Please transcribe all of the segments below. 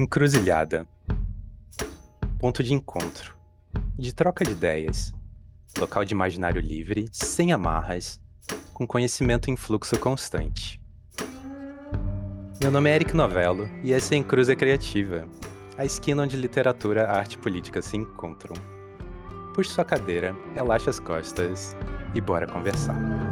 Encruzilhada. Ponto de encontro. De troca de ideias. Local de imaginário livre, sem amarras, com conhecimento em fluxo constante. Meu nome é Eric Novello e essa é Encruza Criativa, a esquina onde literatura, arte e política se encontram. Puxe sua cadeira, relaxe as costas e bora conversar.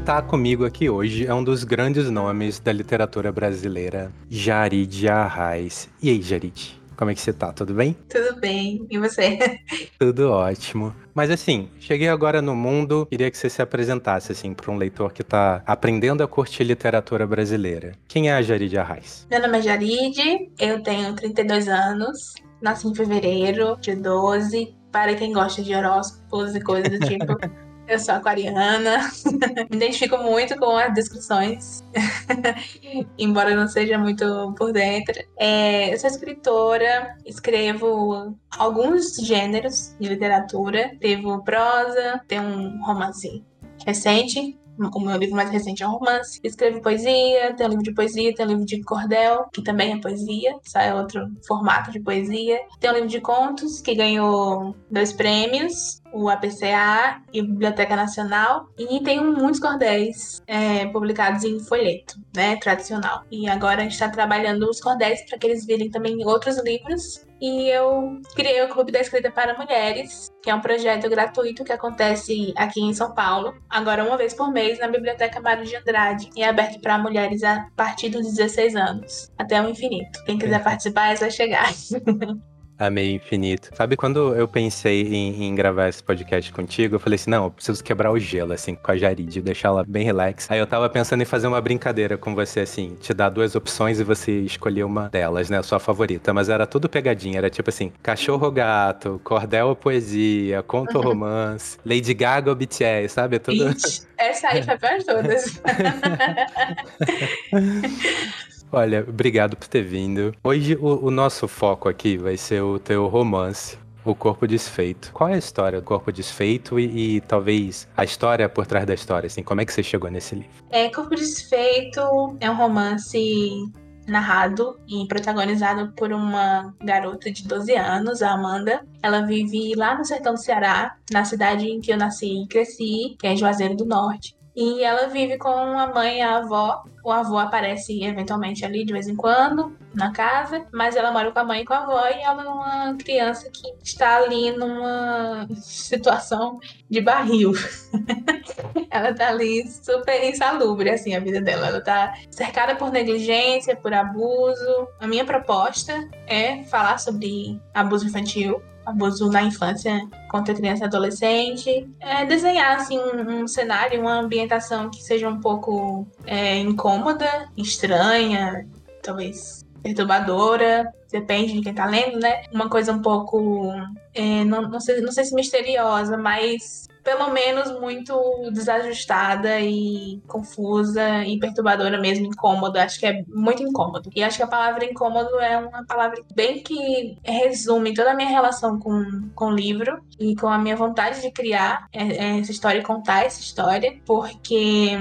Está comigo aqui hoje é um dos grandes nomes da literatura brasileira, Jarid Arraes. E aí, Jarid? Como é que você tá? Tudo bem? Tudo bem. E você? Tudo ótimo. Mas assim, cheguei agora no mundo, queria que você se apresentasse assim para um leitor que está aprendendo a curtir literatura brasileira. Quem é a Jarid Arraes? Meu nome é Jarid, eu tenho 32 anos, nasci em fevereiro de 12. Para quem gosta de horóscopos e coisas do tipo, Eu sou aquariana, me identifico muito com as descrições, embora não seja muito por dentro. É, eu sou escritora, escrevo alguns gêneros de literatura, escrevo prosa, tenho um romance recente o meu livro mais recente é um romance. Escrevo poesia, tem um livro de poesia, tem um livro de cordel, que também é poesia, só é outro formato de poesia. Tem um livro de contos, que ganhou dois prêmios, o APCA e a Biblioteca Nacional. E tem muitos cordéis é, publicados em folheto, né, tradicional. E agora a gente está trabalhando os cordéis para que eles virem também em outros livros e eu criei o Clube da Escrita para Mulheres, que é um projeto gratuito que acontece aqui em São Paulo, agora uma vez por mês na Biblioteca Mário de Andrade, e é aberto para mulheres a partir dos 16 anos, até o infinito. Quem quiser participar é só chegar. Amei infinito. Sabe quando eu pensei em, em, gravar esse podcast contigo, eu falei assim, não, eu preciso quebrar o gelo, assim, com a Jarid, deixar ela bem relax. Aí eu tava pensando em fazer uma brincadeira com você, assim, te dar duas opções e você escolher uma delas, né, a sua favorita. Mas era tudo pegadinha, era tipo assim, cachorro gato, cordel ou poesia, conto ou romance, Lady Gaga ou BTS, sabe? Tudo... Ixi, essa aí foi pra todas. Olha, obrigado por ter vindo. Hoje o, o, nosso foco aqui vai ser o teu romance. O Corpo Desfeito. Qual é a história do Corpo Desfeito e, e, talvez a história por trás da história, assim, como é que você chegou nesse livro? É, Corpo Desfeito é um romance narrado e protagonizado por uma garota de 12 anos, a Amanda. Ela vive lá no sertão do Ceará, na cidade em que eu nasci e cresci, que é Juazeiro do Norte. E ela vive com a mãe e a avó. O avô aparece eventualmente ali de vez em quando na casa, mas ela mora com a mãe e com a avó e ela é uma criança que está ali numa situação de barril. ela tá ali super insalubre, assim, a vida dela. Ela tá cercada por negligência, por abuso. A minha proposta é falar sobre abuso infantil abuso na infância contra criança e adolescente. É, desenhar assim, um, um, cenário, uma ambientação que seja um pouco é, incômoda, estranha, talvez perturbadora, depende de quem tá lendo, né? Uma coisa um pouco, é, não, não, sei, não sei se misteriosa, mas pelo menos muito desajustada e confusa e perturbadora mesmo, incômoda. Acho que é muito incômodo. E acho que a palavra incômodo é uma palavra bem que resume toda a minha relação com, com o livro e com a minha vontade de criar essa história e contar essa história, porque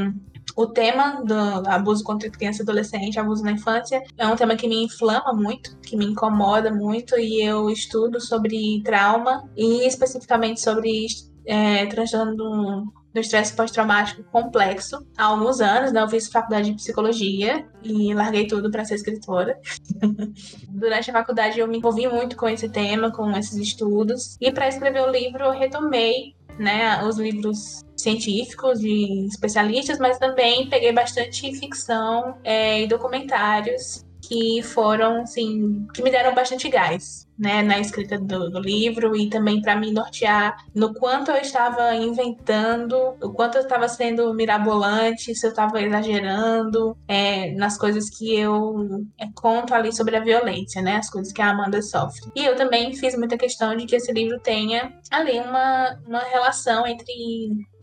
o tema do abuso contra criança e adolescente, abuso na infância, é um tema que me inflama muito, que me incomoda muito, e eu estudo sobre trauma e especificamente sobre é, transtorno do, do estresse pós-traumático complexo há alguns anos, né? Eu fiz faculdade de psicologia e larguei tudo para ser escritora. Durante a faculdade eu me envolvi muito com esse tema, com esses estudos, e para escrever o livro eu retomei, né, os livros científicos de especialistas, mas também peguei bastante ficção é, e documentários que foram, assim, que me deram bastante gás né, na escrita do, do livro e também para me nortear no quanto eu estava inventando, o quanto eu estava sendo mirabolante, se eu estava exagerando é, nas coisas que eu é, conto ali sobre a violência, né, as coisas que a Amanda sofre. E eu também fiz muita questão de que esse livro tenha ali uma, uma relação entre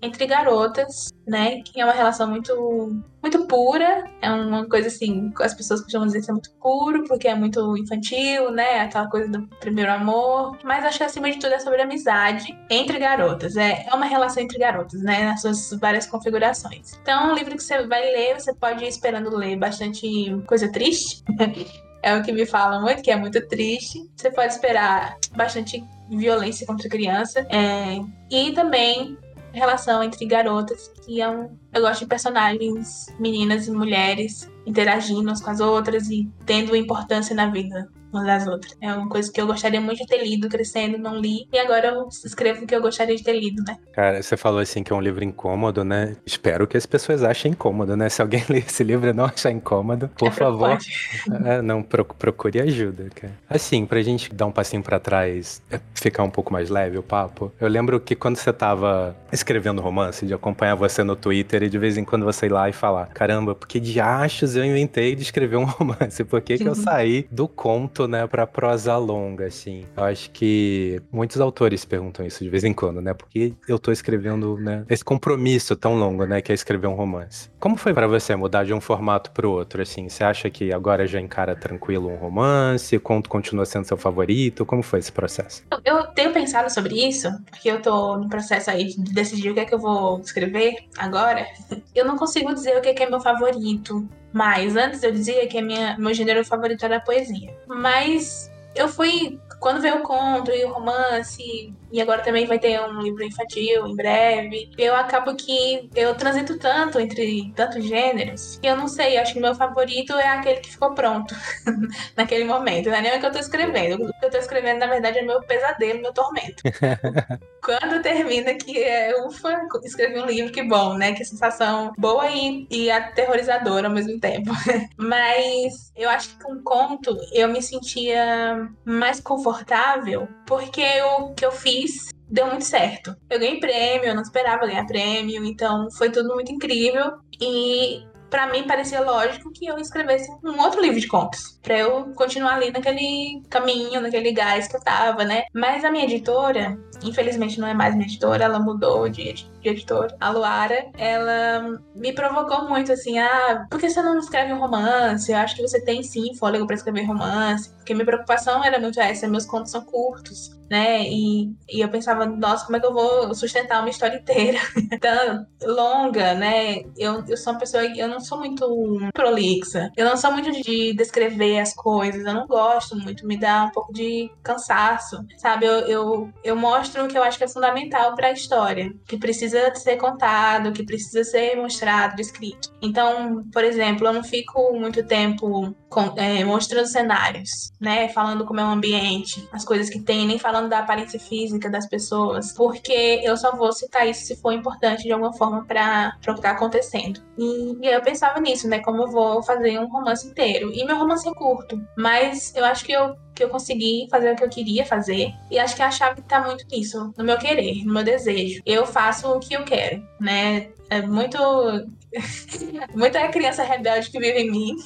entre garotas, né? Que é uma relação muito muito pura, é uma coisa assim, as pessoas costumam dizer que é muito puro, porque é muito infantil, né? Aquela coisa do primeiro amor. Mas acho que acima de tudo é sobre amizade entre garotas. É, é uma relação entre garotas, né? Nas suas várias configurações. Então, um livro que você vai ler, você pode ir esperando ler bastante coisa triste. é o que me falam muito, que é muito triste. Você pode esperar bastante violência contra criança. É, e também relação entre garotas, que é um. Eu gosto de personagens, meninas e mulheres interagindo umas com as outras e tendo importância na vida umas das outras. É uma coisa que eu gostaria muito de ter lido crescendo, não li. E agora eu escrevo o que eu gostaria de ter lido, né? Cara, você falou assim que é um livro incômodo, né? Espero que as pessoas achem incômodo, né? Se alguém ler esse livro e não achar incômodo, por é favor, é, não procure ajuda, cara. Assim, pra gente dar um passinho para trás, é, ficar um pouco mais leve o papo. Eu lembro que quando você tava escrevendo romance, de acompanhar você no Twitter e de vez em quando você ir lá e falar: caramba, por que de achos eu inventei de escrever um romance? Por que, que eu saí do conto né, pra prosa longa, assim. Eu acho que muitos autores perguntam isso de vez em quando, né? Porque eu tô escrevendo, né, esse compromisso tão longo, né, que é escrever um romance. Como foi para você mudar de um formato pro outro, assim? Você acha que agora já encara tranquilo um romance? O conto continua sendo seu favorito? Como foi esse processo? Eu tenho pensado sobre isso, porque eu tô no processo aí de decidir o que é que eu vou escrever agora. Eu não consigo dizer o que é, que é meu favorito. Mas antes eu dizia que a minha, meu gênero favorito era a poesia. Mas eu fui. Quando veio o conto e o romance, e agora também vai ter um livro infantil em breve. Eu acabo que eu transito tanto entre tantos gêneros que eu não sei, acho que meu favorito é aquele que ficou pronto naquele momento. Não é nem o que eu tô escrevendo. O que eu tô escrevendo, na verdade, é meu pesadelo, meu tormento. Quando termina que é, ufa, escrevi um livro, que bom, né? Que sensação boa e, e aterrorizadora ao mesmo tempo. Mas eu acho que com um conto eu me sentia mais confortável porque o que eu fiz fiz deu muito certo. Eu ganhei prêmio, eu não esperava ganhar prêmio, então foi tudo muito incrível. E para mim parecia lógico que eu escrevesse um outro livro de contos, para eu continuar ali naquele caminho, naquele gás que eu tava, né? Mas a minha editora, infelizmente não é mais minha editora, ela mudou de, de editora, a Luara, ela me provocou muito assim, ah, por que você não escreve um romance? Eu acho que você tem sim fôlego para escrever romance, porque minha preocupação era muito essa, meus contos são curtos, né? E, e eu pensava, nossa, como é que eu vou sustentar uma história inteira tão longa, né? Eu, eu sou uma pessoa, eu não sou muito prolixa, eu não sou muito de descrever as coisas, eu não gosto muito, me dá um pouco de cansaço, sabe? Eu, eu, eu mostro o que eu acho que é fundamental para a história, que precisa ser contado, que precisa ser mostrado, descrito. Então, por exemplo, eu não fico muito tempo com, é, mostrando cenários, né? Falando como é o ambiente, as coisas que tem, nem falando da aparência física das pessoas, porque eu só vou citar isso se for importante de alguma forma para o que tá acontecendo. E, e eu pensava nisso, né? Como eu vou fazer um romance inteiro. E meu romance é curto, mas eu acho que eu que eu consegui fazer o que eu queria fazer. E acho que a chave tá muito nisso, no meu querer, no meu desejo. Eu faço o que eu quero, né? É muito. Muita criança rebelde que vive em mim.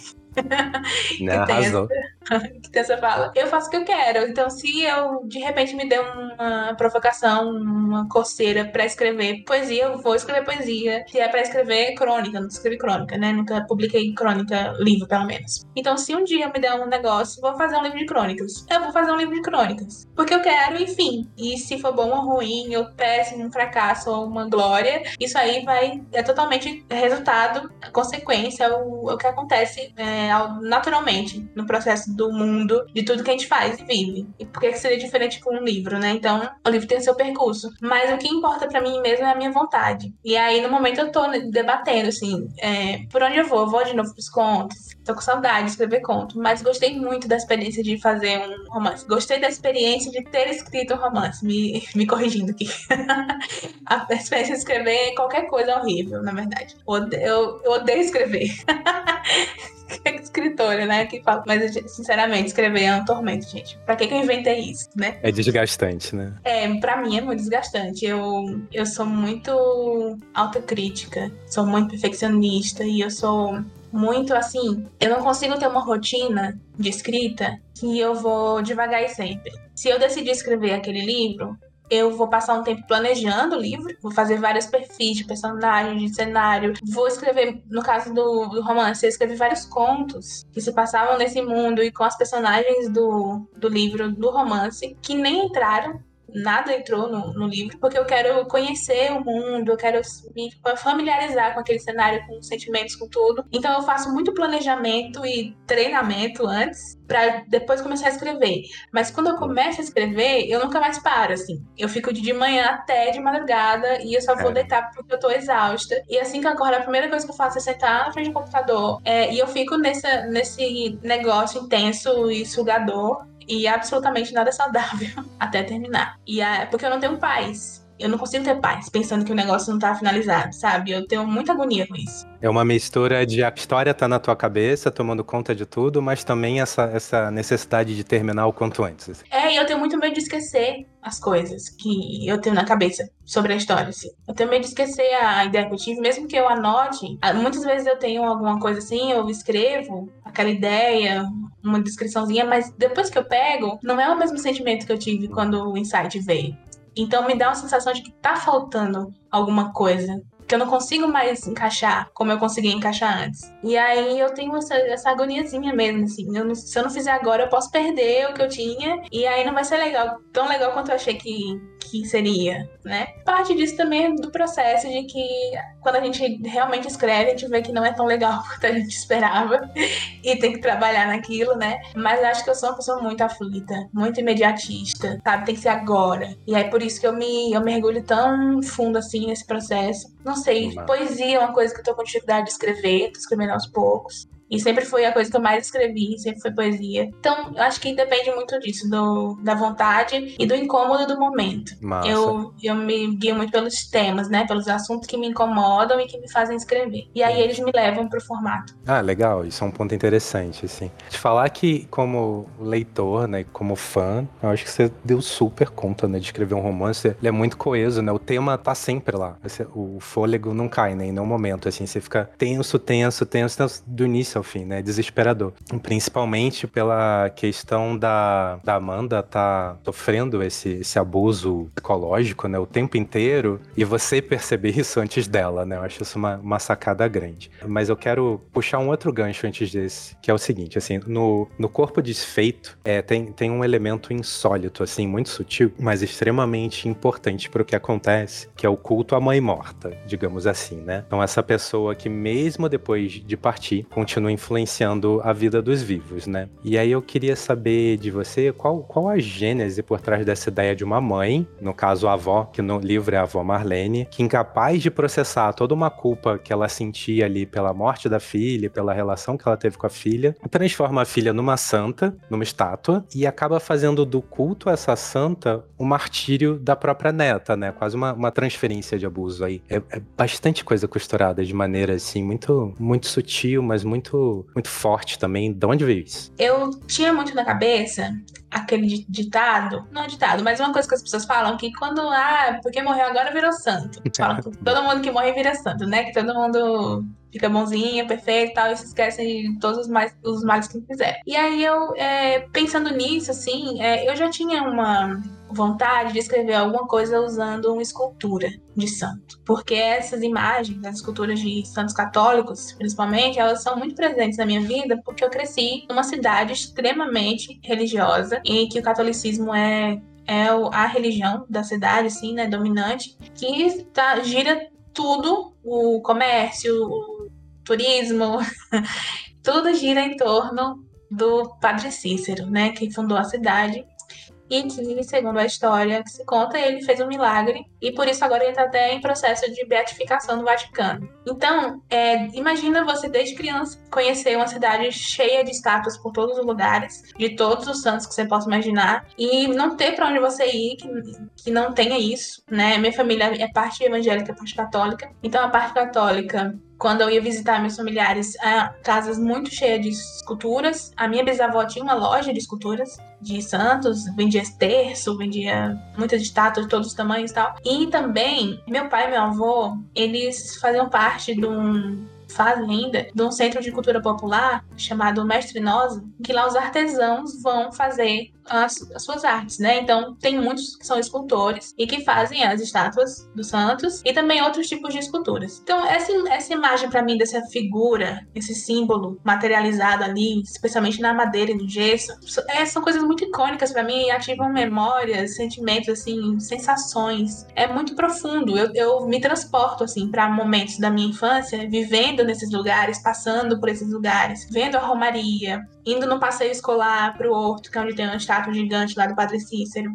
Arrasou. que tem essa fala. Eu faço o que eu quero. Então, se eu de repente me der uma provocação, uma coceira para escrever poesia, eu vou escrever poesia. Se é para escrever crônica, não escrevi crônica, né? Nunca publiquei crônica, livro, pelo menos. Então, se um dia me der um negócio, vou fazer um livro de crônicas. Eu vou fazer um livro de crônicas. Porque eu quero, enfim. E se for bom ou ruim, ou péssimo, um fracasso ou uma glória, isso aí vai. É totalmente resultado, consequência, o, o que acontece é, naturalmente no processo do mundo, de tudo que a gente faz e vive. E por que seria diferente com um livro, né? Então, o livro tem seu percurso. Mas o que importa para mim mesmo é a minha vontade. E aí, no momento, eu tô debatendo, assim, é, por onde eu vou? Eu vou de novo pros contos. Tô com saudade de escrever conto, mas gostei muito da experiência de fazer um romance. Gostei da experiência de ter escrito um romance, me, me corrigindo aqui. a experiência de escrever qualquer coisa é horrível, na verdade. Eu, eu, odeio escrever. escritora, né? Que fala, mas sinceramente, escrever é um tormento, gente. Pra que, que eu inventei isso, né? É desgastante, né? É, pra mim é muito desgastante. Eu, eu sou muito autocrítica, sou muito perfeccionista e eu sou muito assim. Eu não consigo ter uma rotina de escrita que eu vou devagar e sempre. Se eu decidir escrever aquele livro, eu vou passar um tempo planejando o livro, vou fazer vários perfis de personagem, de cenário, vou escrever, no caso do, do romance, eu escrevi vários contos que se passavam nesse mundo e com as personagens do, do livro, do romance, que nem entraram nada entrou no, no, livro, porque eu quero conhecer o mundo, eu quero me familiarizar com aquele cenário, com os sentimentos, com tudo. Então eu faço muito planejamento e treinamento antes para depois começar a escrever. Mas quando eu começo a escrever, eu nunca mais paro, assim. Eu fico de manhã até de madrugada e eu só vou é. deitar porque eu tô exausta. E assim que eu acordo, a primeira coisa que eu faço é sentar na frente do computador é, e eu fico nessa, nesse negócio intenso e sugador e absolutamente nada saudável até terminar. E é porque eu não tenho paz. Eu não consigo ter paz pensando que o negócio não tá finalizado, sabe? Eu tenho muita agonia com isso. É uma mistura de a história tá na tua cabeça, tomando conta de tudo, mas também essa, essa necessidade de terminar o quanto antes. Assim. É, e eu tenho muito medo de esquecer as coisas que eu tenho na cabeça sobre a história. Assim. Eu tenho medo de esquecer a ideia que eu tive, mesmo que eu anote. Ah, muitas vezes eu tenho alguma coisa assim, eu escrevo aquela ideia, uma descriçãozinha, mas depois que eu pego, não é o mesmo sentimento que eu tive quando o insight veio. Então me dá uma sensação de que tá faltando alguma coisa que eu não consigo mais encaixar como eu conseguia encaixar antes. E aí eu tenho essa, essa agoniazinha mesmo, assim. Eu se eu não fizer agora, eu posso perder o que eu tinha. E aí não vai ser legal, tão legal quanto eu achei que, que seria, né? Parte disso também é do processo de que quando a gente realmente escreve, a gente vê que não é tão legal quanto a gente esperava e tem que trabalhar naquilo, né? Mas acho que eu sou uma pessoa muito aflita, muito imediatista, sabe? Tem que ser agora. E aí por isso que eu me eu mergulho tão fundo assim nesse processo. Não sei, poesia é uma coisa que eu tô com dificuldade de escrever, tô escrevendo aos poucos. E sempre foi a coisa que eu mais escrevi, sempre foi poesia. Então, eu acho que depende muito disso, do, da vontade e do incômodo do momento. Eu, eu me guio muito pelos temas, né? Pelos assuntos que me incomodam e que me fazem escrever. E aí eles me levam pro formato. Ah, legal. Isso é um ponto interessante, assim. De falar que, como leitor, né? Como fã, eu acho que você deu super conta, né? De escrever um romance. Ele é muito coeso, né? O tema tá sempre lá. O fôlego não cai, né? Em nenhum momento, assim. Você fica tenso, tenso, tenso, tenso do início fim, né? Desesperador. Principalmente pela questão da, da Amanda tá sofrendo esse, esse abuso psicológico, né? O tempo inteiro e você perceber isso antes dela, né? Eu acho isso uma, uma sacada grande. Mas eu quero puxar um outro gancho antes desse, que é o seguinte, assim, no, no corpo desfeito é, tem, tem um elemento insólito, assim, muito sutil, mas extremamente importante para o que acontece, que é o culto à mãe morta, digamos assim, né? Então essa pessoa que mesmo depois de partir, continua influenciando a vida dos vivos, né? E aí eu queria saber de você qual, qual a gênese por trás dessa ideia de uma mãe, no caso a avó, que no livro é a avó Marlene, que incapaz de processar toda uma culpa que ela sentia ali pela morte da filha, pela relação que ela teve com a filha, transforma a filha numa santa, numa estátua, e acaba fazendo do culto a essa santa o martírio da própria neta, né? Quase uma, uma transferência de abuso aí. É, é bastante coisa costurada de maneira assim, muito, muito sutil, mas muito muito, forte também. De onde veio isso? Eu tinha muito na cabeça aquele ditado, não ditado, mas uma coisa que as pessoas falam que quando, ah, porque morreu agora virou santo. Falam que todo mundo que morre vira santo, né? Que todo mundo fica bonzinho, perfeito e tal, e se esquecem de todos os males, os males que fizeram. E aí eu, é, pensando nisso, assim, é, eu já tinha uma vontade de escrever alguma coisa usando uma escultura de santo. Porque essas imagens, as esculturas de santos católicos, principalmente, elas são muito presentes na minha vida porque eu cresci numa cidade extremamente religiosa em que o catolicismo é é a religião da cidade, assim, né, dominante, que tá, gira tudo, o comércio, o turismo, tudo gira em torno do Padre Cícero, né, que fundou a cidade e que, segundo a história que se conta, ele fez um milagre e por isso agora ele está até em processo de beatificação no Vaticano. Então, é, imagina você desde criança conhecer uma cidade cheia de estátuas por todos os lugares, de todos os santos que você possa imaginar, e não ter para onde você ir que, que não tenha isso, né? Minha família é parte evangélica, parte católica, então a parte católica quando eu ia visitar meus familiares, casas muito cheias de esculturas. A minha bisavó tinha uma loja de esculturas de santos, vendia terço, vendia muitas estátuas de todos os tamanhos e tal. E também, meu pai e meu avô, eles faziam parte de um fazenda de um centro de cultura popular chamado Mestre Nosa, que lá os artesãos vão fazer as, as, suas artes, né? Então, tem muitos que são escultores e que fazem as estátuas dos santos e também outros tipos de esculturas. Então, essa, essa imagem para mim dessa figura, esse símbolo materializado ali, especialmente na madeira e no gesso, é, são coisas muito icônicas para mim e ativam memórias, sentimentos, assim, sensações. É muito profundo. Eu, eu me transporto, assim, para momentos da minha infância, vivendo nesses lugares, passando por esses lugares, vendo a romaria, indo no passeio escolar pro Horto, que é onde tem uma estátua gigante lá do Padre Cícero.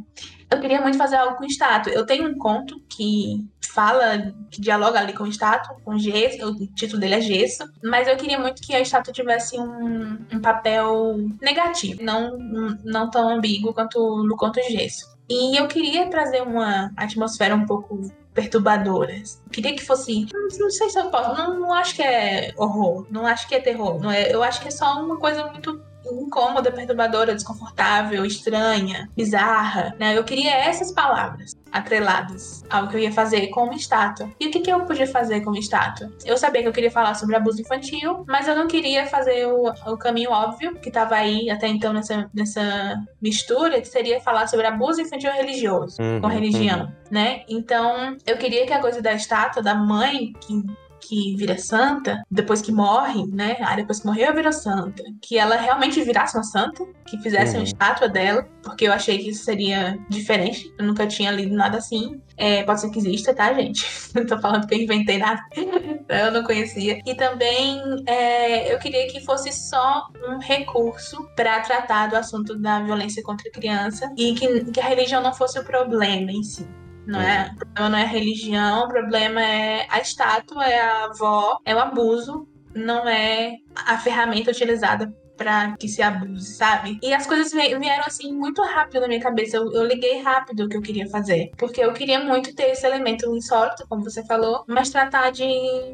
Eu queria muito fazer algo com estátua. Eu tenho um conto que fala, que dialoga ali com o estátua, com gesso, o título dele é gesso, mas eu queria muito que a estátua tivesse um, um papel negativo, não, não tão ambíguo quanto no conto gesso. E eu queria trazer uma atmosfera um pouco perturbadoras. Queria que fosse. Não, sei se eu posso. Não, não acho que é horror. Não acho que é terror. Não é, eu acho que é só uma coisa muito incômoda, perturbadora, desconfortável, estranha, bizarra, né? Eu queria essas palavras atreladas ao que eu ia fazer com uma estátua. E o que, que eu podia fazer com uma estátua? Eu sabia que eu queria falar sobre abuso infantil, mas eu não queria fazer o, o caminho óbvio, que estava aí até então nessa, nessa mistura, que seria falar sobre abuso infantil religioso, uhum, com religião, uhum. né? Então, eu queria que a coisa da estátua, da mãe que que vira santa, depois que morre, né? Ah, depois que morreu, virou santa. Que ela realmente virasse uma santa, que fizesse uhum. uma estátua dela, porque eu achei que isso seria diferente. Eu nunca tinha lido nada assim. É, pode ser que exista, tá, gente? Não tô falando que eu inventei nada. eu não conhecia. E também é, eu queria que fosse só um recurso para tratar do assunto da violência contra a criança e que, que a religião não fosse o problema em si. Não é, o problema não é a religião, o problema é a estátua, é a avó, é o abuso, não é a ferramenta utilizada para que se abuse, sabe? E as coisas vieram assim muito rápido na minha cabeça. Eu, eu, liguei rápido o que eu queria fazer. Porque eu queria muito ter esse elemento insólito, como você falou, mas tratar de,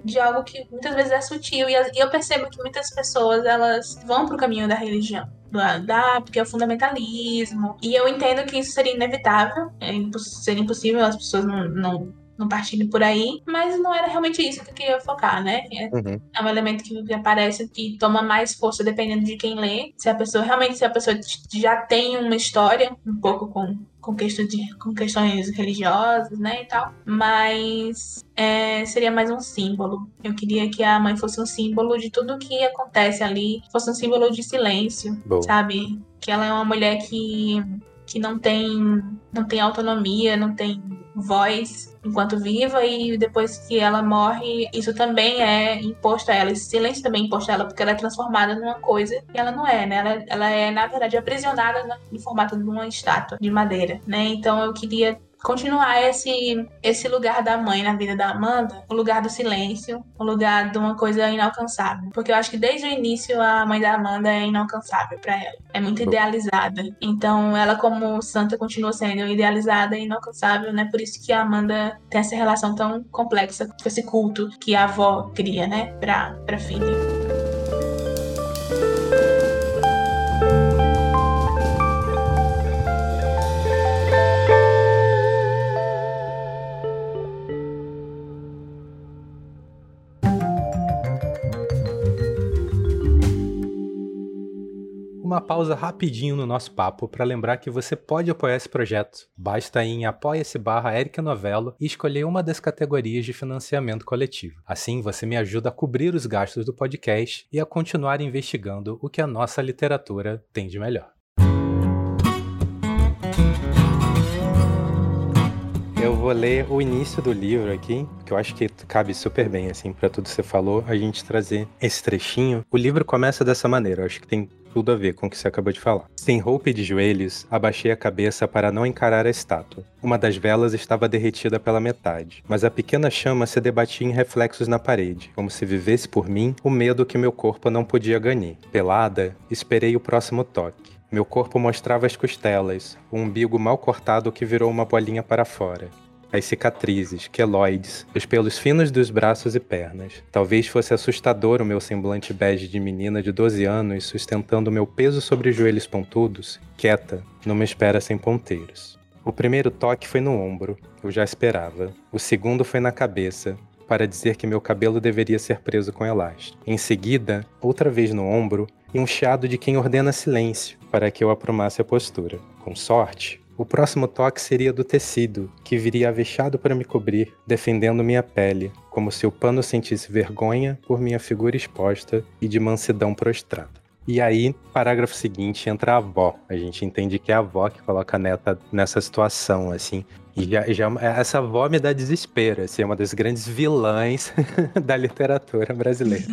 de algo que muitas vezes é sutil. E, e eu percebo que muitas pessoas elas vão pro caminho da religião da, porque é o fundamentalismo. E eu entendo que isso seria inevitável, é imposs seria impossível as pessoas não não partindo por aí, mas não era realmente isso que eu queria focar, né? É, uhum. é um elemento que aparece que toma mais força dependendo de quem lê. Se a pessoa realmente, se a pessoa já tem uma história um pouco com com, questão de, com questões religiosas, né, e tal. Mas é, seria mais um símbolo. Eu queria que a mãe fosse um símbolo de tudo que acontece ali, fosse um símbolo de silêncio, sabe? Que ela é uma mulher que que não tem não tem autonomia, não tem voz enquanto viva e depois que ela morre, isso também é imposto a ela, esse silêncio também é imposto a ela, porque ela é transformada numa coisa que ela não é, né? Ela, ela é, na verdade, aprisionada no formato de uma estátua de madeira, né? Então eu queria continuar esse, esse lugar da mãe na vida da Amanda, o lugar do silêncio, o lugar de uma coisa inalcançável. Porque eu acho que desde o início a mãe da Amanda é inalcançável para ela. É muito idealizada. Então ela, como santa, continua sendo idealizada e inalcançável, né? Por isso que a Amanda tem essa relação tão complexa com esse culto que a avó cria, né? Pra, pra filha. Uma pausa rapidinho no nosso papo para lembrar que você pode apoiar esse projeto. Basta ir em apoia-se barra Erika Novello e escolher uma das categorias de financiamento coletivo. Assim, você me ajuda a cobrir os gastos do podcast e a continuar investigando o que a nossa literatura tem de melhor. Eu vou ler o início do livro aqui, que eu acho que cabe super bem, assim, para tudo que você falou, a gente trazer esse trechinho. O livro começa dessa maneira, eu acho que tem tudo a ver com o que você acabou de falar. Sem roupa e de joelhos, abaixei a cabeça para não encarar a estátua. Uma das velas estava derretida pela metade, mas a pequena chama se debatia em reflexos na parede, como se vivesse por mim o medo que meu corpo não podia ganhar. Pelada, esperei o próximo toque. Meu corpo mostrava as costelas, o umbigo mal cortado que virou uma bolinha para fora. As cicatrizes, queloides, os pelos finos dos braços e pernas. Talvez fosse assustador o meu semblante bege de menina de 12 anos sustentando meu peso sobre joelhos pontudos, quieta, numa espera sem ponteiros. O primeiro toque foi no ombro, eu já esperava. O segundo foi na cabeça, para dizer que meu cabelo deveria ser preso com elástico. Em seguida, outra vez no ombro, e um chiado de quem ordena silêncio, para que eu aprumasse a postura. Com sorte, o próximo toque seria do tecido, que viria avexado para me cobrir, defendendo minha pele, como se o pano sentisse vergonha por minha figura exposta e de mansidão prostrada. E aí, parágrafo seguinte, entra a avó. A gente entende que é a avó que coloca a neta nessa situação, assim. E já, já, essa avó me dá desespero, assim, é uma das grandes vilãs da literatura brasileira.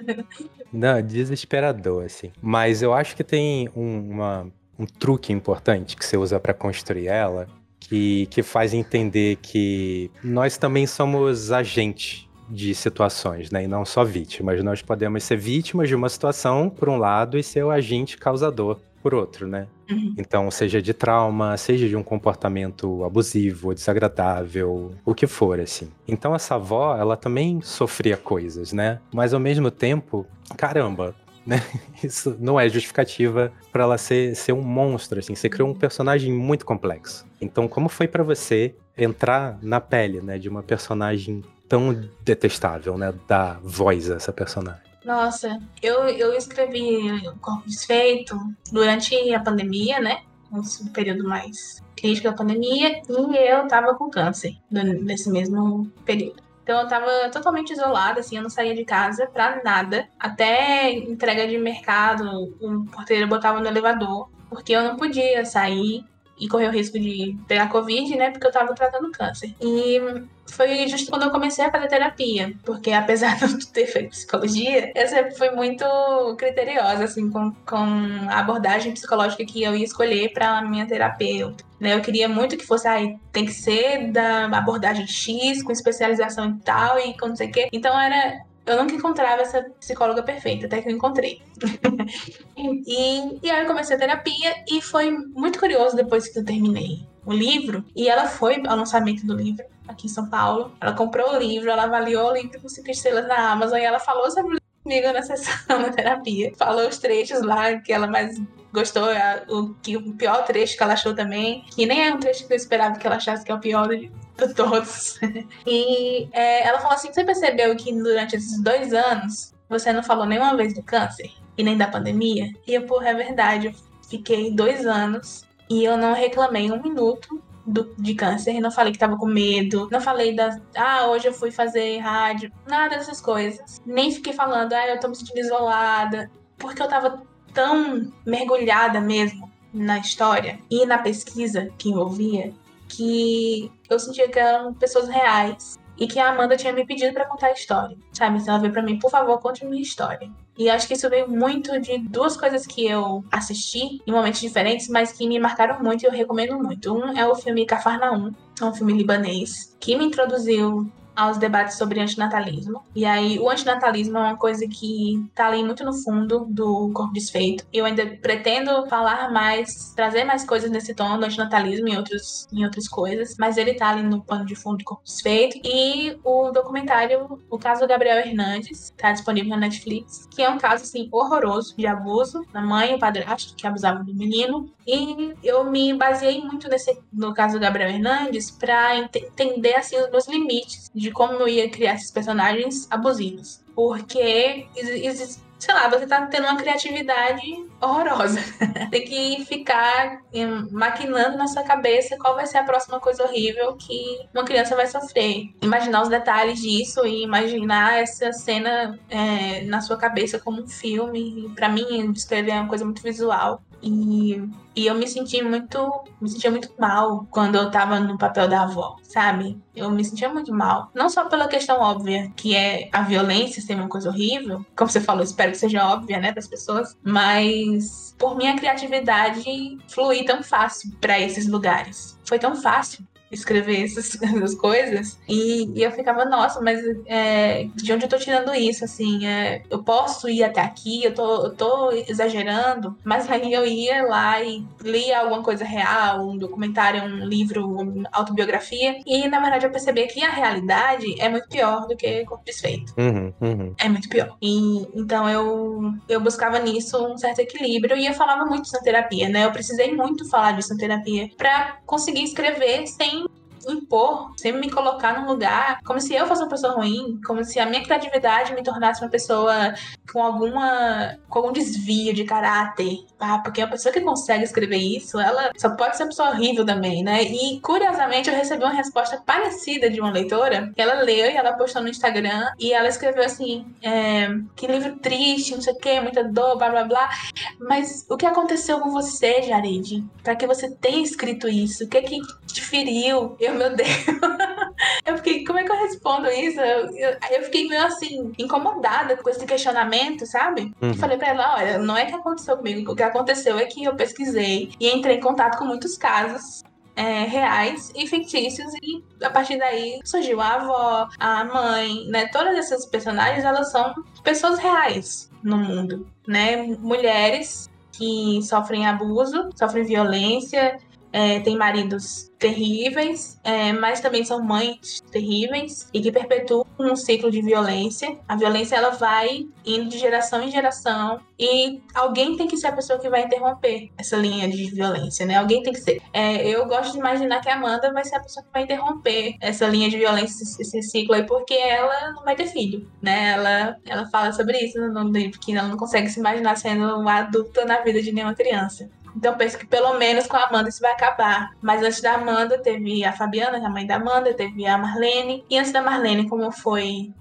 Não, desesperador, assim. Mas eu acho que tem um, uma, um truque importante que você usa para construir ela, que, que faz entender que nós também somos agentes de situações, né? E não só vítimas. Nós podemos ser vítimas de uma situação, por um lado, e ser o agente causador, por outro, né? Uhum. Então, seja de trauma, seja de um comportamento abusivo, desagradável, o que for, assim. Então, essa avó, ela também sofria coisas, né? Mas ao mesmo tempo, caramba, né? Isso não é justificativa para ela ser, ser um monstro, assim. Você criou um personagem muito complexo. Então, como foi para você entrar na pele, né, de uma personagem tão detestável, né? Dar voz a essa personagem. Nossa, eu, eu escrevi o Corpo Desfeito durante a pandemia, né? Um período mais crítico da pandemia, e eu tava com câncer nesse mesmo período. Então eu tava totalmente isolada, assim, eu não saía de casa pra nada. Até entrega de mercado, o porteiro botava no elevador, porque eu não podia sair e correr o risco de pegar Covid, né? Porque eu tava tratando câncer. E foi justo quando eu comecei a fazer terapia, porque apesar de eu ter feito psicologia, eu sempre fui muito criteriosa, assim, com, com a abordagem psicológica que eu ia escolher para minha terapeuta. Né? Eu queria muito que fosse, aí tem que ser da abordagem X, com especialização e tal, e com não sei o quê. Então era eu nunca encontrava essa psicóloga perfeita, até que eu encontrei. e, e aí eu comecei a terapia e foi muito curioso depois que eu terminei o livro. E ela foi ao lançamento do livro aqui em São Paulo. Ela comprou o livro, ela avaliou o livro com cinco estrelas na Amazon e ela falou sobre o comigo na sessão da terapia. Falou os trechos lá que ela mais gostou, o, que, o pior trecho que ela achou também, que nem é um trecho que eu esperava que ela achasse que é o pior de, de todos. e é, ela falou assim: você percebeu que durante esses dois anos você não falou nenhuma vez do câncer e nem da pandemia? E eu, porra, é verdade. Eu fiquei dois anos e eu não reclamei um minuto do, de câncer, não falei que tava com medo, não falei das. Ah, hoje eu fui fazer rádio, nada dessas coisas. Nem fiquei falando, ah, eu tô me sentindo isolada, porque eu tava tão mergulhada mesmo na história e na pesquisa que envolvia que eu sentia que eram pessoas reais e que a Amanda tinha me pedido para contar a história, sabe? Então ela veio para mim, por favor, conte minha história. E acho que isso veio muito de duas coisas que eu assisti em momentos diferentes, mas que me marcaram muito e eu recomendo muito. Um é o filme Cafarnaum, é um filme libanês, que me introduziu aos debates sobre antinatalismo. E aí, o antinatalismo é uma coisa que tá ali muito no fundo do Corpo Desfeito. Eu ainda pretendo falar mais, trazer mais coisas nesse tom do antinatalismo em, outros, em outras coisas, mas ele tá ali no pano de fundo do Corpo Desfeito. E o documentário, o caso Gabriel Hernandes, tá disponível na Netflix, que é um caso, assim, horroroso de abuso da mãe e o padrasto que abusavam do menino. E eu me baseei muito nesse, no caso do Gabriel Hernandes para entender, assim, os meus limites como eu ia criar esses personagens abusivos. Porque, sei lá, você tá tendo uma criatividade horrorosa. Tem que ficar maquinando na sua cabeça qual vai ser a próxima coisa horrível que uma criança vai sofrer. Imaginar os detalhes disso e imaginar essa cena é, na sua cabeça como um filme. Para mim, descrever é uma coisa muito visual. E, e eu me senti muito. Me sentia muito mal quando eu tava no papel da avó, sabe? Eu me sentia muito mal. Não só pela questão óbvia, que é a violência ser uma coisa horrível. Como você falou, espero que seja óbvia, né, para as pessoas. Mas por minha criatividade fluir tão fácil para esses lugares. Foi tão fácil escrever essas, essas coisas. E, e, eu ficava, nossa, mas é, de onde eu tô tirando isso? Assim, é, eu posso ir até aqui, eu tô, eu tô exagerando, mas aí eu ia lá e lia alguma coisa real, um documentário, um livro, uma autobiografia, e na verdade eu percebi que a realidade é muito pior do que corpo desfeito. Uhum, uhum. É muito pior. E então eu, eu buscava nisso um certo equilíbrio e eu falava muito isso na terapia, né? Eu precisei muito falar disso na terapia para conseguir escrever sem impor, sempre me colocar num lugar como se eu fosse uma pessoa ruim, como se a minha criatividade me tornasse uma pessoa com alguma com algum desvio de caráter. Ah, porque a pessoa que consegue escrever isso, ela só pode ser uma pessoa horrível também, né? E curiosamente eu recebi uma resposta parecida de uma leitora, que ela leu e ela postou no Instagram e ela escreveu assim: é, que livro triste, não sei o que, muita dor, blá blá blá. Mas o que aconteceu com você, Jared? Para que você tenha escrito isso? O que é que te feriu? Eu meu Deus. eu fiquei, como é que eu respondo isso? Eu, eu, eu, fiquei meio assim, incomodada com esse questionamento, sabe? Uhum. Falei pra ela: olha, não é que aconteceu comigo, o que aconteceu é que eu pesquisei e entrei em contato com muitos casos é, reais e fictícios e a partir daí surgiu a avó, a mãe, né? Todas essas personagens elas são pessoas reais no mundo, né? Mulheres que sofrem abuso, sofrem violência, é, têm maridos terríveis, é, mas também são mães terríveis e que perpetuam um ciclo de violência. A violência ela vai indo de geração em geração e alguém tem que ser a pessoa que vai interromper essa linha de violência, né? Alguém tem que ser. É, eu gosto de imaginar que a Amanda vai ser a pessoa que vai interromper essa linha de violência, esse ciclo aí, porque ela não vai ter filho, né? Ela, ela fala sobre isso no livro, que ela não consegue se imaginar sendo uma adulta na vida de nenhuma criança. Então penso que pelo menos com a Amanda isso vai acabar. Mas antes da Amanda teve a Fabiana, que é a mãe da Amanda, teve a Marlene. E antes da Marlene, como foi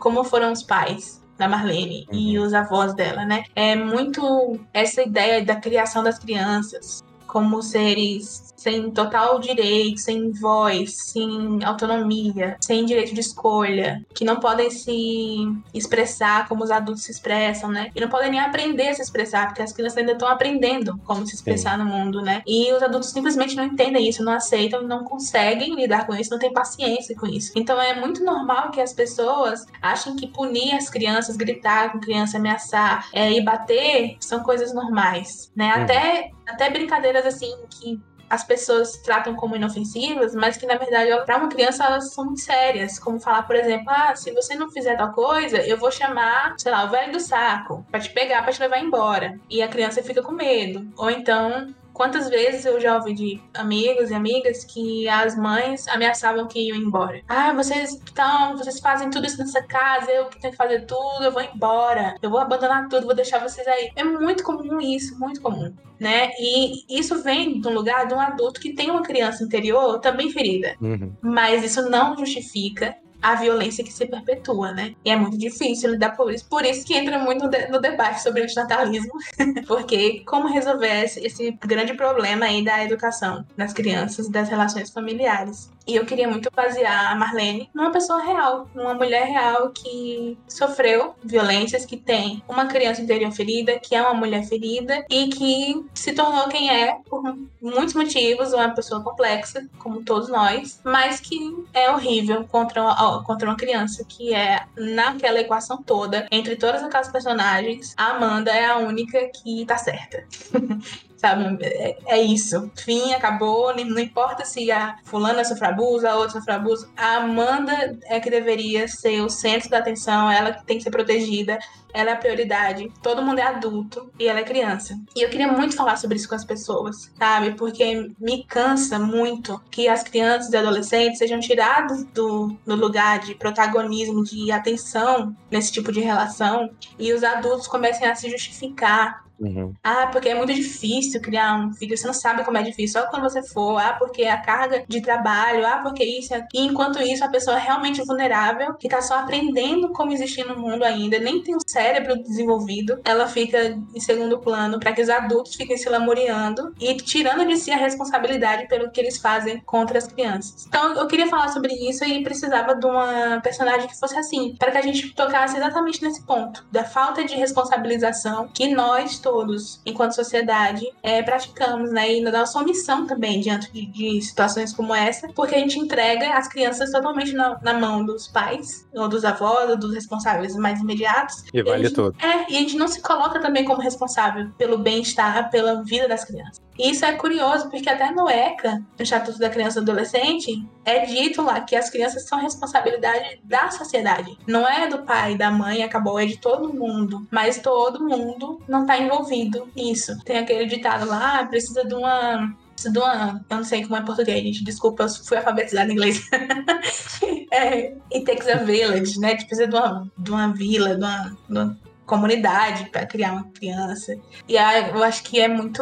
como foram os pais da Marlene uhum. e os avós dela, né? É muito essa ideia da criação das crianças como seres sem total direito, sem voz, sem autonomia, sem direito de escolha, que não podem se expressar como os adultos se expressam, né? E não podem nem aprender a se expressar, porque as crianças ainda estão aprendendo como se expressar Sim. no mundo, né? E os adultos simplesmente não entendem isso, não aceitam, não conseguem lidar com isso, não têm paciência com isso. Então é muito normal que as pessoas achem que punir as crianças, gritar com criança, ameaçar é, e bater são coisas normais, né? Uhum. Até até brincadeiras assim que as pessoas tratam como inofensivas, mas que na verdade para uma criança elas são muito sérias, como falar, por exemplo, ah, se você não fizer tal coisa, eu vou chamar, sei lá, o velho do saco para te pegar, para te levar embora. E a criança fica com medo. Ou então, Quantas vezes eu já ouvi de amigos e amigas que as mães ameaçavam que iam embora. Ah, vocês estão, vocês fazem tudo isso nessa casa, eu que tenho que fazer tudo, eu vou embora, eu vou abandonar tudo, vou deixar vocês aí. É muito comum isso, muito comum, né? E isso vem de um lugar de um adulto que tem uma criança interior também ferida. Uhum. Mas isso não justifica a violência que se perpetua, né? E é muito difícil lidar com isso. Por isso que entra muito no, de, no debate sobre o antinatalismo, porque como resolver esse, grande problema aí da educação das crianças, das relações familiares. E eu queria muito basear a Marlene numa pessoa real, numa mulher real que sofreu violências, que tem uma criança interior ferida, que é uma mulher ferida e que se tornou quem é por muitos motivos, uma pessoa complexa, como todos nós, mas que é horrível contra contra uma criança, que é naquela equação toda, entre todas aquelas personagens, a Amanda é a única que tá certa. sabe? É, é, isso. Fim, acabou. Não importa se a fulana sofre abuso, a outra sofre abuso. A Amanda é que deveria ser o centro da atenção, ela que tem que ser protegida, ela é a prioridade. Todo mundo é adulto e ela é criança. E eu queria muito falar sobre isso com as pessoas, sabe? Porque me cansa muito que as crianças e adolescentes sejam tirados do, do lugar de protagonismo, de atenção nesse tipo de relação e os adultos comecem a se justificar Uhum. Ah, porque é muito difícil criar um filho, você não sabe como é difícil, só quando você for. Ah, porque a carga de trabalho, ah, porque isso e enquanto isso, a pessoa é realmente vulnerável, que tá só aprendendo como existir no mundo ainda, nem tem o cérebro desenvolvido, ela fica em segundo plano para que os adultos fiquem se lamuriando e tirando de si a responsabilidade pelo que eles fazem contra as crianças. Então, eu queria falar sobre isso e precisava de uma personagem que fosse assim, para que a gente tocasse exatamente nesse ponto da falta de responsabilização que nós todos todos, enquanto sociedade, é, praticamos, né? E na nossa omissão também diante de, de, situações como essa, porque a gente entrega as crianças totalmente na, na mão dos pais, ou dos avós, ou dos responsáveis mais imediatos. E vale e tudo. É, e a gente não se coloca também como responsável pelo bem-estar, pela vida das crianças. E isso é curioso, porque até no ECA, no Estatuto da Criança e Adolescente, é dito lá que as crianças são responsabilidade da sociedade. Não é do pai, da mãe, acabou, é de todo mundo. Mas todo mundo não está envolvido nisso. Tem aquele ditado lá, ah, precisa de uma de uma. Eu não sei como é português, gente. Desculpa, eu fui alfabetizada em inglês. é, it takes a village, né? Que precisa de uma, de uma vila, de uma, de uma comunidade para criar uma criança. E aí, eu acho que é muito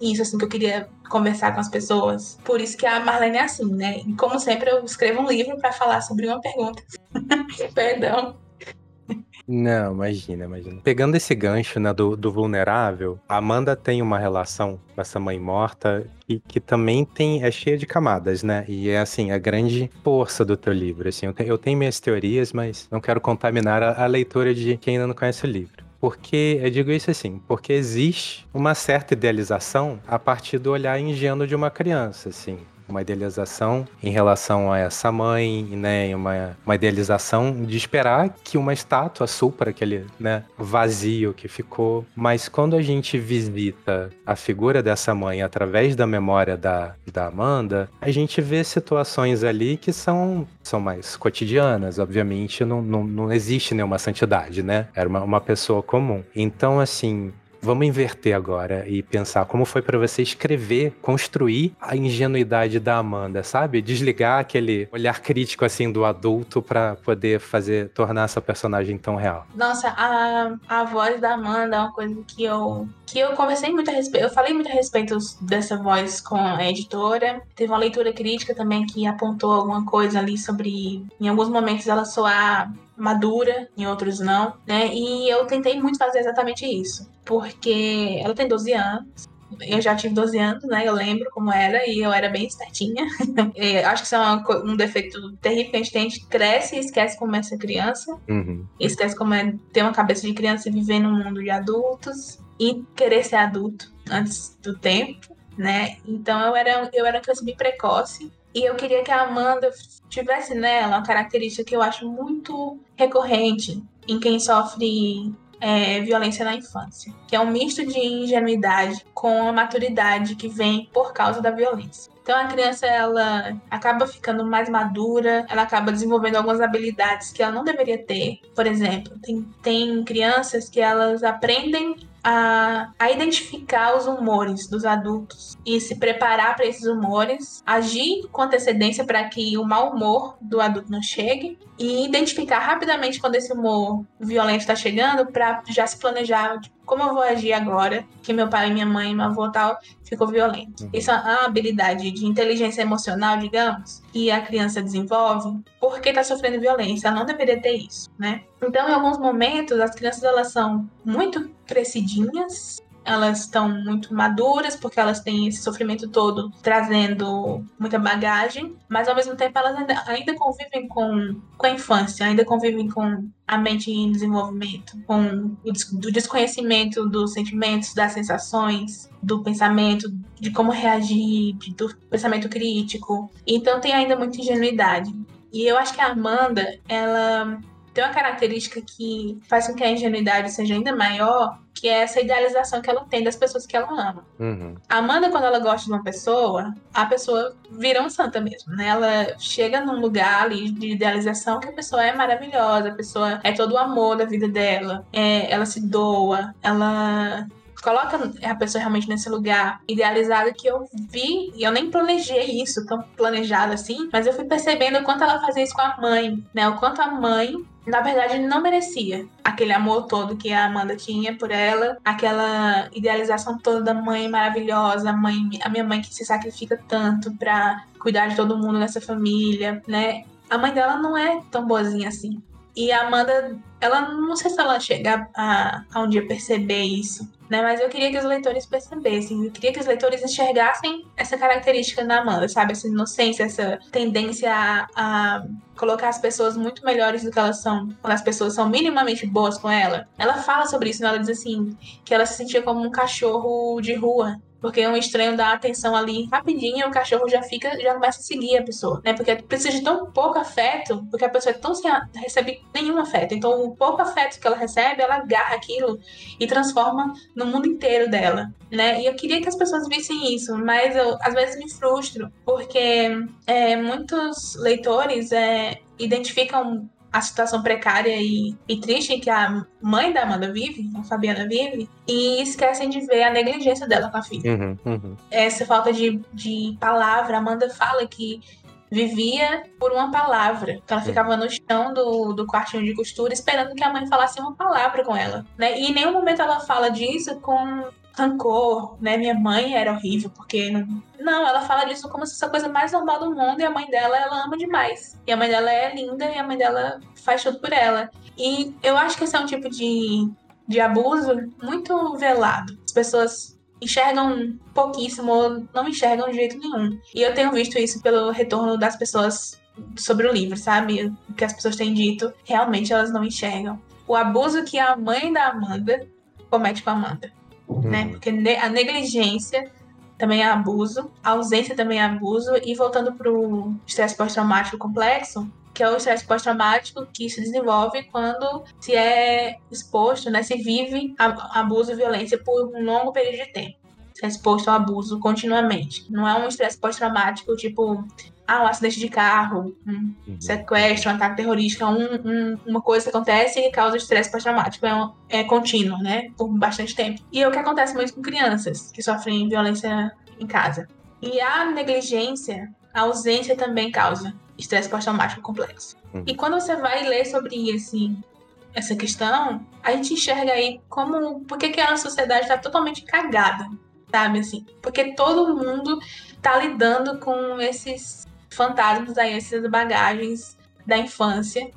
isso assim que eu queria conversar com as pessoas. Por isso que a Marlene é assim, né? E como sempre eu escrevo um livro para falar sobre uma pergunta. Perdão. Não, imagina, imagina. Pegando esse gancho né, do, do vulnerável, a Amanda tem uma relação com essa mãe morta e que também tem é cheia de camadas, né? E é assim, a grande força do teu livro. Assim, eu, tenho, eu tenho minhas teorias, mas não quero contaminar a, a leitura de quem ainda não conhece o livro. Porque, eu digo isso assim, porque existe uma certa idealização a partir do olhar ingênuo de uma criança, assim uma idealização em relação a essa mãe, né? Uma, uma idealização de esperar que uma estátua supra aquele né, vazio que ficou. Mas quando a gente visita a figura dessa mãe através da memória da, da Amanda, a gente vê situações ali que são, são mais cotidianas. Obviamente, não, não, não existe nenhuma santidade, né? Era uma, uma pessoa comum. Então, assim, Vamos inverter agora e pensar como foi para você escrever, construir a ingenuidade da Amanda, sabe? Desligar aquele olhar crítico assim do adulto para poder fazer tornar essa personagem tão real. Nossa, a, a voz da Amanda é uma coisa que eu que eu conversei muito a respeito, eu falei muito a respeito dessa voz com a editora. Teve uma leitura crítica também que apontou alguma coisa ali sobre em alguns momentos ela soar madura, em outros não, né? E eu tentei muito fazer exatamente isso, porque ela tem 12 anos. Eu já tive 12 anos, né? Eu lembro como era e eu era bem espertinha. acho que isso é um defeito terrível que a gente tem. A gente cresce e esquece como é ser criança. Uhum. Esquece como é ter uma cabeça de criança e viver num mundo de adultos. E querer ser adulto antes do tempo, né? Então eu era, eu era uma criança bem precoce. E eu queria que a Amanda tivesse nela uma característica que eu acho muito recorrente em quem sofre é, violência na infância, que é um misto de ingenuidade com a maturidade que vem por causa da violência. Então a criança ela acaba ficando mais madura, ela acaba desenvolvendo algumas habilidades que ela não deveria ter. Por exemplo, tem, tem crianças que elas aprendem a, a identificar os humores dos adultos e se preparar para esses humores, agir com antecedência para que o mau humor do adulto não chegue e identificar rapidamente quando esse humor violento está chegando para já se planejar tipo, como eu vou agir agora que meu pai, minha mãe, meu avô tal ficou violento. Uhum. Isso é uma habilidade de inteligência emocional, digamos, que a criança desenvolve porque está sofrendo violência. Ela não deveria ter isso, né? Então, em alguns momentos, as crianças elas são muito crescidinhas elas estão muito maduras, porque elas têm esse sofrimento todo trazendo muita bagagem, mas ao mesmo tempo elas ainda, ainda convivem com, com a infância, ainda convivem com a mente em desenvolvimento, com o do desconhecimento dos sentimentos, das sensações, do pensamento, de como reagir, do pensamento crítico. Então tem ainda muita ingenuidade. E eu acho que a Amanda, ela tem uma característica que faz com que a ingenuidade seja ainda maior, que é essa idealização que ela tem das pessoas que ela ama. Uhum. A Amanda, quando ela gosta de uma pessoa, a pessoa vira uma santa mesmo, né? Ela chega num lugar ali de idealização que a pessoa é maravilhosa, a pessoa é todo o amor da vida dela, é, ela se doa, ela coloca a pessoa realmente nesse lugar idealizado que eu vi, e eu nem planejei isso tão planejado assim, mas eu fui percebendo o quanto ela fazia isso com a mãe, né? O quanto a mãe na verdade, não merecia aquele amor todo que a Amanda tinha por ela, aquela idealização toda da mãe maravilhosa, a mãe, a minha mãe que se sacrifica tanto pra cuidar de todo mundo nessa família, né? A mãe dela não é tão boazinha assim. E a Amanda, ela não sei se ela chega a, a um dia perceber isso, né? Mas eu queria que os leitores percebessem, eu queria que os leitores enxergassem essa característica na Amanda, sabe? Essa inocência, essa tendência a, a colocar as pessoas muito melhores do que elas são, quando as pessoas são minimamente boas com ela. Ela fala sobre isso, né? ela diz assim, que ela se sentia como um cachorro de rua, porque um estranho dá atenção ali rapidinho, o cachorro já fica, já começa a seguir a pessoa, né? Porque precisa de tão pouco afeto, porque a pessoa é tão sem recebe nenhum afeto. Então, o pouco afeto que ela recebe, ela agarra aquilo e transforma no mundo inteiro dela, né? E eu queria que as pessoas vissem isso, mas eu às vezes me frustro, porque é, muitos leitores é, identificam a situação precária e, e, triste que a mãe da Amanda vive, a Fabiana vive, e esquecem de ver a negligência dela com a filha. Uhum, uhum. Essa falta de, de palavra. A Amanda fala que vivia por uma palavra. Então ela ficava no chão do, do quartinho de costura esperando que a mãe falasse uma palavra com ela. Né? E em nenhum momento ela fala disso com rancor, né? Minha mãe era horrível, porque não... não, ela fala disso como se fosse a coisa mais normal do mundo e a mãe dela ela ama demais. E a mãe dela é linda e a mãe dela faz tudo por ela. E eu acho que esse é um tipo de, de abuso muito velado. As pessoas enxergam pouquíssimo ou não enxergam de jeito nenhum. E eu tenho visto isso pelo retorno das pessoas sobre o livro, sabe? O que as pessoas têm dito, realmente elas não enxergam. O abuso que a mãe da Amanda comete com a Amanda uhum. né? Porque a negligência também é abuso, a ausência também é abuso, e voltando para o estresse pós-traumático complexo, que é o estresse pós-traumático que se desenvolve quando se é exposto, né, se vive abuso e violência por um longo período de tempo. Se é exposto ao abuso continuamente. Não é um estresse pós-traumático tipo ah, um acidente de carro, um uhum. sequestro, um ataque terrorista, um, um, uma coisa que acontece e causa estresse pós-traumático. É, um, é contínuo, né? Por bastante tempo. E é o que acontece muito com crianças que sofrem violência em casa. E a negligência, a ausência também causa estresse pós-traumático complexo. Uhum. E quando você vai ler sobre esse, essa questão, a gente enxerga aí como. Por que, que a sociedade está totalmente cagada, sabe? Assim, porque todo mundo tá lidando com esses fantasmas aí, essas bagagens da infância.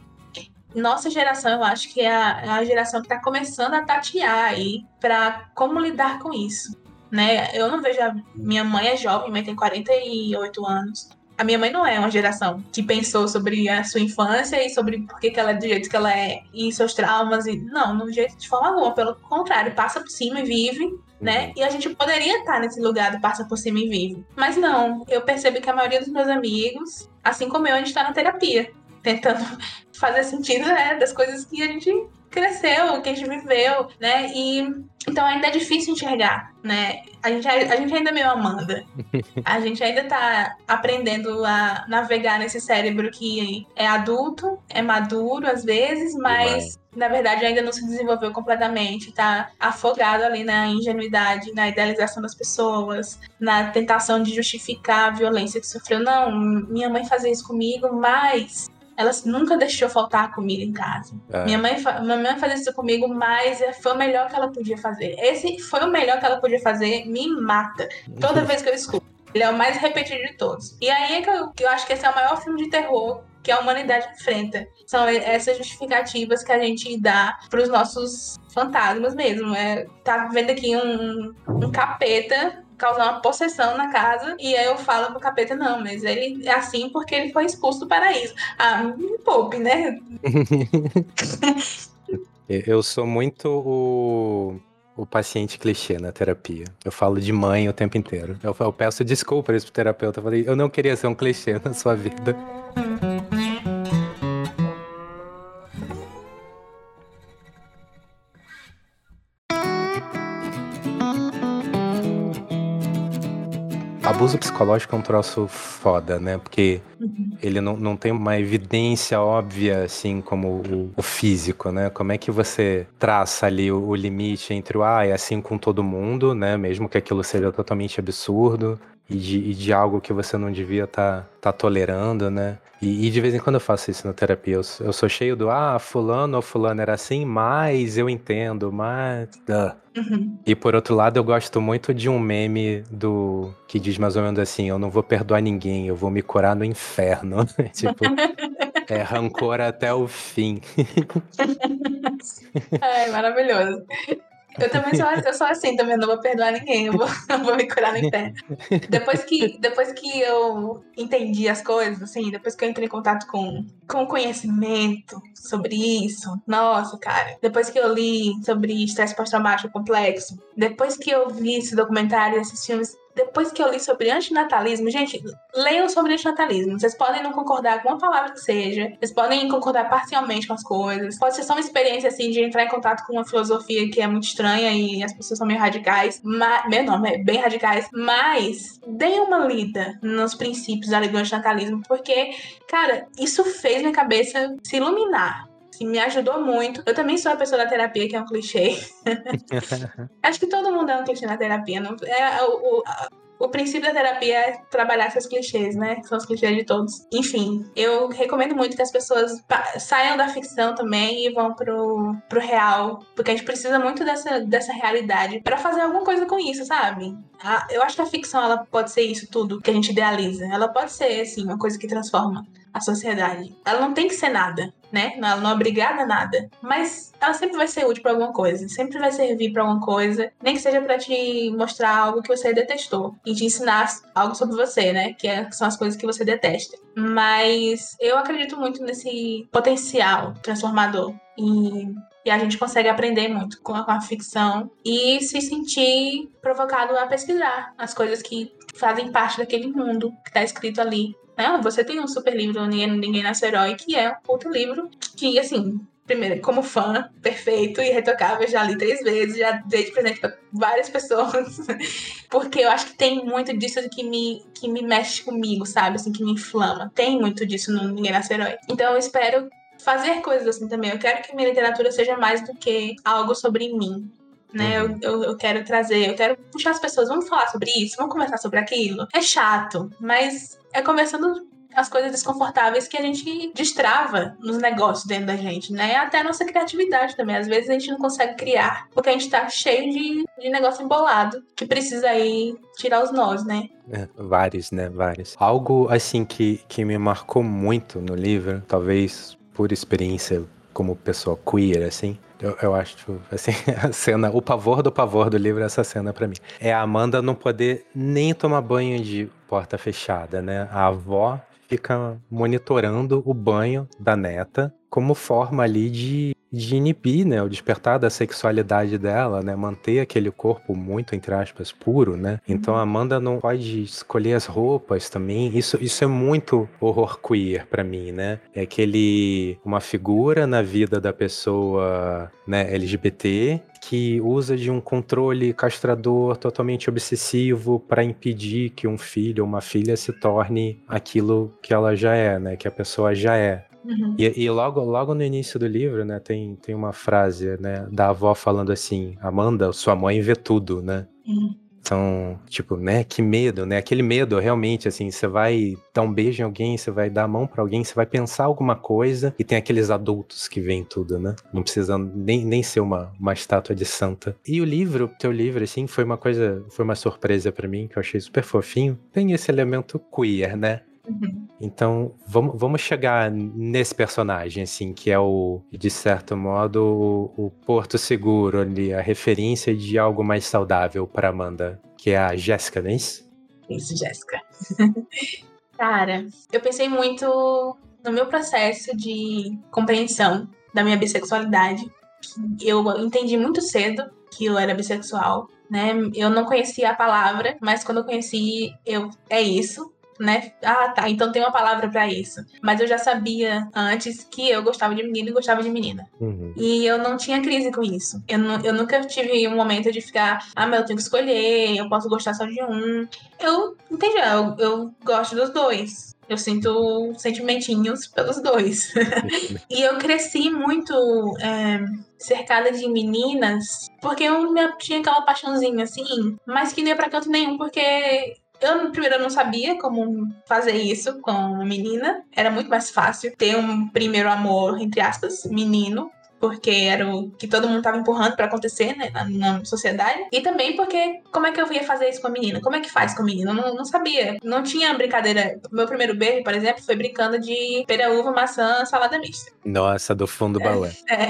Nossa geração, eu acho que é a, é a geração que está começando a tatear aí para como lidar com isso. Né? Eu não vejo. A... Minha mãe é jovem, mãe tem 48 anos. A minha mãe não é uma geração que pensou sobre a sua infância e sobre por que, que ela é do jeito que ela é e seus traumas. e Não, no jeito de forma alguma. Pelo contrário, passa por cima e vive né? Uhum. E a gente poderia estar nesse lugar do passa por cima e vive. Mas não, eu percebo que a maioria dos meus amigos, assim como eu, a gente está na terapia, tentando fazer sentido né, das coisas que a gente cresceu, que a gente viveu, né? E então ainda é difícil enxergar, né? A gente, a, gente ainda é meio Amanda. A gente ainda tá aprendendo a navegar nesse cérebro que é adulto, é maduro às vezes, mas na verdade ainda não se desenvolveu completamente, tá afogado ali na ingenuidade, na idealização das pessoas, na tentação de justificar a violência que sofreu. Não, minha mãe fazia isso comigo, mas ela nunca deixou faltar comida em casa. É. Minha, mãe, minha mãe fazia isso comigo, mas é, foi o melhor que ela podia fazer. Esse foi o melhor que ela podia fazer, me mata. Toda vez que eu escuto. Ele é o mais repetido de todos. E aí é que eu, que eu acho que esse é o maior filme de terror que a humanidade enfrenta. São essas justificativas que a gente dá para os nossos fantasmas mesmo. É, tá vendo aqui um, um capeta causar uma possessão na casa. E aí eu falo pro capeta, não, mas ele é assim porque ele foi expulso do paraíso. Ah, me poupe, né? eu sou muito o, o paciente clichê na terapia. Eu falo de mãe o tempo inteiro. Eu, eu peço desculpas pro terapeuta. Eu falei, eu não queria ser um clichê na sua vida. Abuso psicológico é um troço foda, né? Porque uhum. ele não, não tem uma evidência óbvia, assim, como o, o, físico, né? Como é que você traça ali o, o limite entre o, ah, é assim com todo mundo, né? Mesmo que aquilo seja totalmente absurdo, e de, e de algo que você não devia estar tá, tá tolerando, né? E, e, de vez em quando eu faço isso na terapia. Eu, eu, sou cheio do, ah, fulano ou fulano era assim, mas eu entendo, mas... Uhum. E por outro lado, eu gosto muito de um meme do que diz mais ou menos assim, eu não vou perdoar ninguém, eu vou me curar no inferno. tipo... É rancor até o fim. Ai, maravilhoso. Eu também sou, eu sou assim também, não vou perdoar ninguém, eu vou, eu vou me curar no inferno. Depois que, depois que eu entendi as coisas, assim, depois que eu entrei em contato com, com conhecimento sobre isso, nossa, cara. Depois que eu li sobre estresse pós-traumático complexo, depois que eu vi esse documentário esses filmes, depois que eu li sobre antinatalismo, gente, leiam sobre antinatalismo. Vocês podem não concordar com uma palavra que seja, vocês podem concordar parcialmente com as coisas. Pode ser só uma experiência assim de entrar em contato com uma filosofia que é muito estranha e as pessoas são meio radicais, mas, meu nome é bem radicais, mas deem uma lida nos princípios ali do antinatalismo, porque, cara, isso fez minha cabeça se iluminar que me ajudou muito. Eu também sou a pessoa da terapia, que é um clichê. Acho que todo mundo é um clichê na terapia. Não? É, o, o, o princípio da terapia é trabalhar seus clichês, né? São os clichês de todos. Enfim, eu recomendo muito que as pessoas saiam da ficção também e vão pro, pro real. Porque a gente precisa muito dessa, dessa realidade para fazer alguma coisa com isso, sabe? A, eu acho que a ficção ela pode ser isso tudo que a gente idealiza. Ela pode ser, assim, uma coisa que transforma a sociedade. Ela não tem que ser nada, né? Ela não é obrigada a nada. Mas ela sempre vai ser útil para alguma coisa. Sempre vai servir para alguma coisa. Nem que seja para te mostrar algo que você detestou. E te ensinar algo sobre você, né? Que, é, são as coisas que você detesta. Mas eu acredito muito nesse potencial transformador. E e a gente consegue aprender muito com a, com a, ficção e se sentir provocado a pesquisar as coisas que fazem parte daquele mundo que está escrito ali. Não, você tem um super livro Ninguém, Ninguém Nasce Herói, que é outro livro que, assim, primeiro, como fã, perfeito e retocável, já li três vezes, já dei de presente para várias pessoas, porque eu acho que tem muito disso que me, que me mexe comigo, sabe? Assim, que me inflama. Tem muito disso no Ninguém Nasce Herói. Então eu espero fazer coisas assim também. Eu quero que minha literatura seja mais do que algo sobre mim né? Uhum. Eu, eu, eu, quero trazer, eu quero puxar as pessoas, vamos falar sobre isso, vamos conversar sobre aquilo. É chato, mas é conversando as coisas desconfortáveis que a gente destrava nos negócios dentro da gente, né? Até a nossa criatividade também. Às vezes a gente não consegue criar, porque a gente tá cheio de, de negócio embolado que precisa aí tirar os nós, né? É, vários, né? Vários. Algo assim que, que me marcou muito no livro, talvez por experiência como pessoa queer, assim, eu, eu acho, assim, a cena, o pavor do pavor do livro é essa cena para mim. É a Amanda não poder nem tomar banho de porta fechada, né? A avó fica monitorando o banho da neta como forma ali de de inibir, né, o despertar da sexualidade dela, né, manter aquele corpo muito entre aspas puro, né? Então a uhum. Amanda não pode escolher as roupas também. Isso isso é muito horror queer para mim, né? É aquele uma figura na vida da pessoa, né, LGBT que usa de um controle castrador totalmente obsessivo para impedir que um filho ou uma filha se torne aquilo que ela já é, né? Que a pessoa já é. Uhum. E, e, logo, logo no início do livro, né, tem, tem uma frase, né, da avó falando assim, Amanda, sua mãe vê tudo, né? Uhum. Então, tipo, né, que medo, né? Aquele medo, realmente, assim, você vai dar um beijo em alguém, você vai dar a mão para alguém, você vai pensar alguma coisa e tem aqueles adultos que veem tudo, né? Não precisa nem, nem ser uma, uma estátua de santa. E o livro, teu livro, assim, foi uma coisa, foi uma surpresa para mim, que eu achei super fofinho. Tem esse elemento queer, né? Uhum. Então, vamos, vamos chegar nesse personagem, assim, que é o, de certo modo, o, o porto seguro ali, a referência de algo mais saudável para Amanda, que é a Jéssica, não é isso? Isso, Jéssica. Cara, eu pensei muito no meu processo de compreensão da minha bissexualidade. Eu entendi muito cedo que eu era bissexual, né? Eu não conhecia a palavra, mas quando eu conheci, eu é isso né? Ah, tá, então tem uma palavra para isso. Mas eu já sabia antes que eu gostava de menino e gostava de menina. Uhum. E eu não tinha crise com isso. Eu, eu nunca tive um momento de ficar, ah, mas eu tenho que escolher, eu posso gostar só de um. Eu entendi, eu, eu gosto dos dois. Eu sinto sentimentinhos pelos dois. e eu cresci muito é, cercada de meninas, porque eu tinha aquela paixãozinha assim, mas que não ia pra canto nenhum, porque eu, primeiro, não sabia como fazer isso com a menina. Era muito mais fácil ter um primeiro amor, entre aspas, menino. Porque era o que todo mundo tava empurrando para acontecer, né, na, na, sociedade. E também porque como é que eu ia fazer isso com a menina? Como é que faz com a menina? Eu não, não sabia. Não tinha brincadeira. Meu primeiro beijo, por exemplo, foi brincando de pera, uva, maçã, salada mista. Nossa, do fundo do. É. é.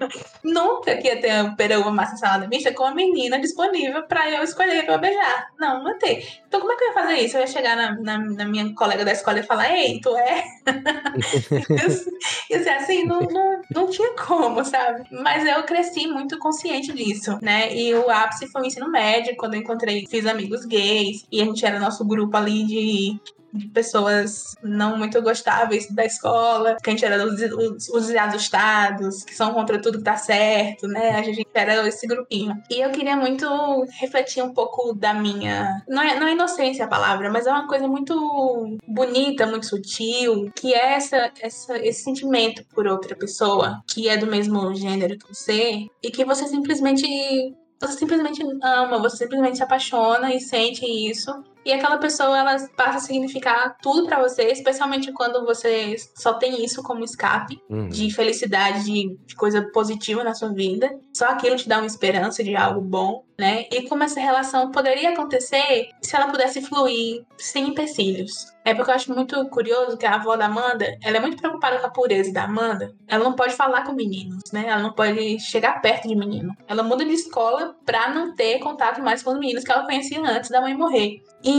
Nunca que ia ter pera, uva, maçã, salada mista com a menina disponível para eu escolher pra eu beijar. Não, não ter. Então como é que eu ia fazer isso? Eu ia chegar na, na, na minha colega da escola e falar, ei, tu é? e assim, não, não, não tinha como, sabe? Mas eu cresci muito consciente disso, né? E o ápice foi o ensino médio, quando eu encontrei, fiz amigos gays, e a gente era nosso grupo ali de de pessoas não muito gostáveis da escola, que a gente era os, os, os ajustados, que são contra tudo que tá certo, né? A gente era esse grupinho. E eu queria muito refletir um pouco da minha. Não é, não é inocência a palavra, mas é uma coisa muito bonita, muito sutil, que é essa, essa, esse sentimento por outra pessoa que é do mesmo gênero que você e que você simplesmente você simplesmente ama, você simplesmente se apaixona e sente isso. E aquela pessoa, ela passa a significar tudo para você, especialmente quando você só tem isso como escape uhum. de felicidade, de, de, coisa positiva na sua vida. Só aquilo te dá uma esperança de algo bom, né? E como essa relação poderia acontecer se ela pudesse fluir sem empecilhos. É porque eu acho muito curioso que a avó da Amanda, ela é muito preocupada com a pureza da Amanda. Ela não pode falar com meninos, né? Ela não pode chegar perto de menino. Ela muda de escola pra não ter contato mais com os meninos que ela conhecia antes da mãe morrer. E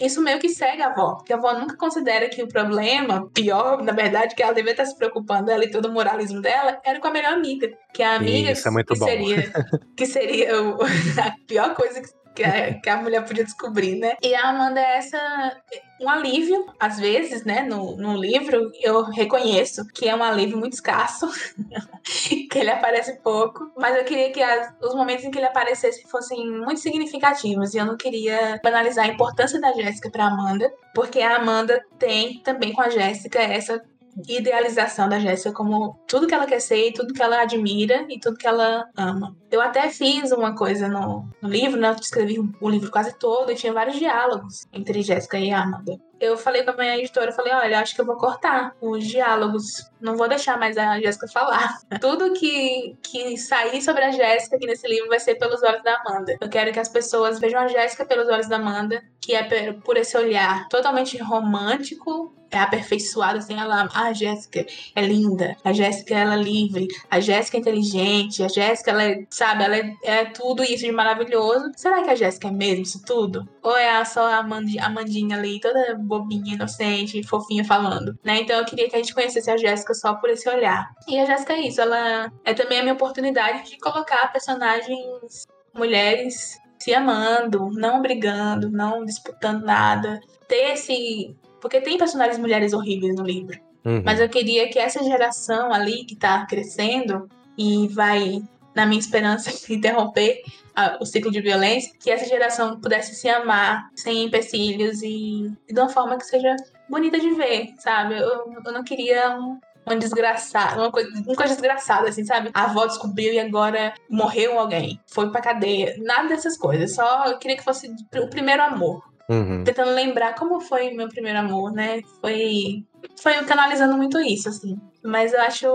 isso meio que segue a avó, porque a avó nunca considera que o problema, pior, na verdade, que ela devia estar se preocupando, ela e todo o moralismo dela, era com a melhor amiga. Que a amiga isso é que, bom. seria, que seria o, a pior coisa que que a, que a mulher podia descobrir, né? E a Amanda é essa um alívio, às vezes, né, no, no livro, eu reconheço que é um alívio muito escasso, que ele aparece pouco, mas eu queria que as, os momentos em que ele aparecesse fossem muito significativos, e eu não queria banalizar a importância da Jéssica para Amanda, porque a Amanda tem também com a Jéssica essa idealização da Jéssica como tudo que ela quer ser, tudo que ela admira e tudo que ela ama. Eu até fiz uma coisa no, no livro, né? Eu escrevi o livro quase todo e tinha vários diálogos entre Jéssica e Amanda. Eu falei com a minha editora, falei, olha, acho que eu vou cortar os diálogos. Não vou deixar mais a Jéssica falar. Tudo que, que sair sobre a Jéssica aqui nesse livro vai ser pelos olhos da Amanda. Eu quero que as pessoas vejam a Jéssica pelos olhos da Amanda, que é por esse olhar totalmente romântico, é aperfeiçoada, assim, ela, ah, a Jéssica é linda, a Jéssica ela é livre, a Jéssica é inteligente, a Jéssica ela é, sabe, ela é, é, tudo isso de maravilhoso. Será que a Jéssica é mesmo isso tudo? Ou é só a Amandinha, Amandinha ali, toda bobinha, inocente, fofinha falando, né? Então eu queria que a gente conhecesse a Jéssica só por esse olhar. E a Jéssica é isso, ela é também a minha oportunidade de colocar personagens mulheres se amando, não brigando, não disputando nada, ter esse porque tem personagens mulheres horríveis no livro. Uhum. Mas eu queria que essa geração ali que tá crescendo e vai, na minha esperança, interromper a, o ciclo de violência, que essa geração pudesse se amar sem empecilhos e, e de uma forma que seja bonita de ver, sabe? Eu, eu não queria um, uma desgraçada, uma coisa, uma coisa desgraçada, assim, sabe? A avó descobriu e agora morreu alguém, foi pra cadeia. Nada dessas coisas. Só eu queria que fosse o primeiro amor. Uhum. Tentando lembrar como foi meu primeiro amor, né? Foi. Foi canalizando muito isso, assim. Mas eu acho.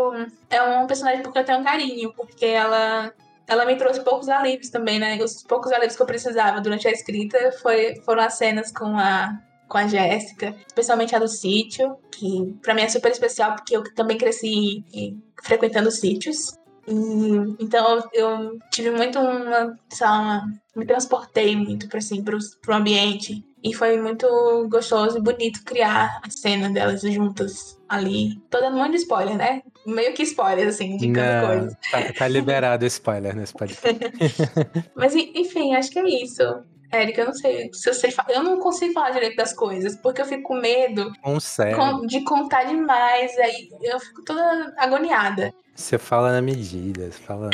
É um personagem porque eu tenho um carinho, porque ela. Ela me trouxe poucos alívios também, né? Os poucos alívios que eu precisava durante a escrita foi, foram as cenas com a, com a Jéssica, especialmente a do sítio, que para mim é super especial porque eu também cresci frequentando sítios. E, então eu tive muito uma, uma me transportei muito para assim, pro, pro ambiente. E foi muito gostoso e bonito criar a cena delas juntas ali. Tô dando um monte de spoiler, né? Meio que spoiler, assim, de cada coisa. Tá, tá liberado spoiler nesse podcast. Mas enfim, acho que é isso. Érica, eu não sei se eu sei Eu não consigo falar direito das coisas, porque eu fico com medo de contar demais. Aí eu fico toda agoniada. Você fala na medida, você fala.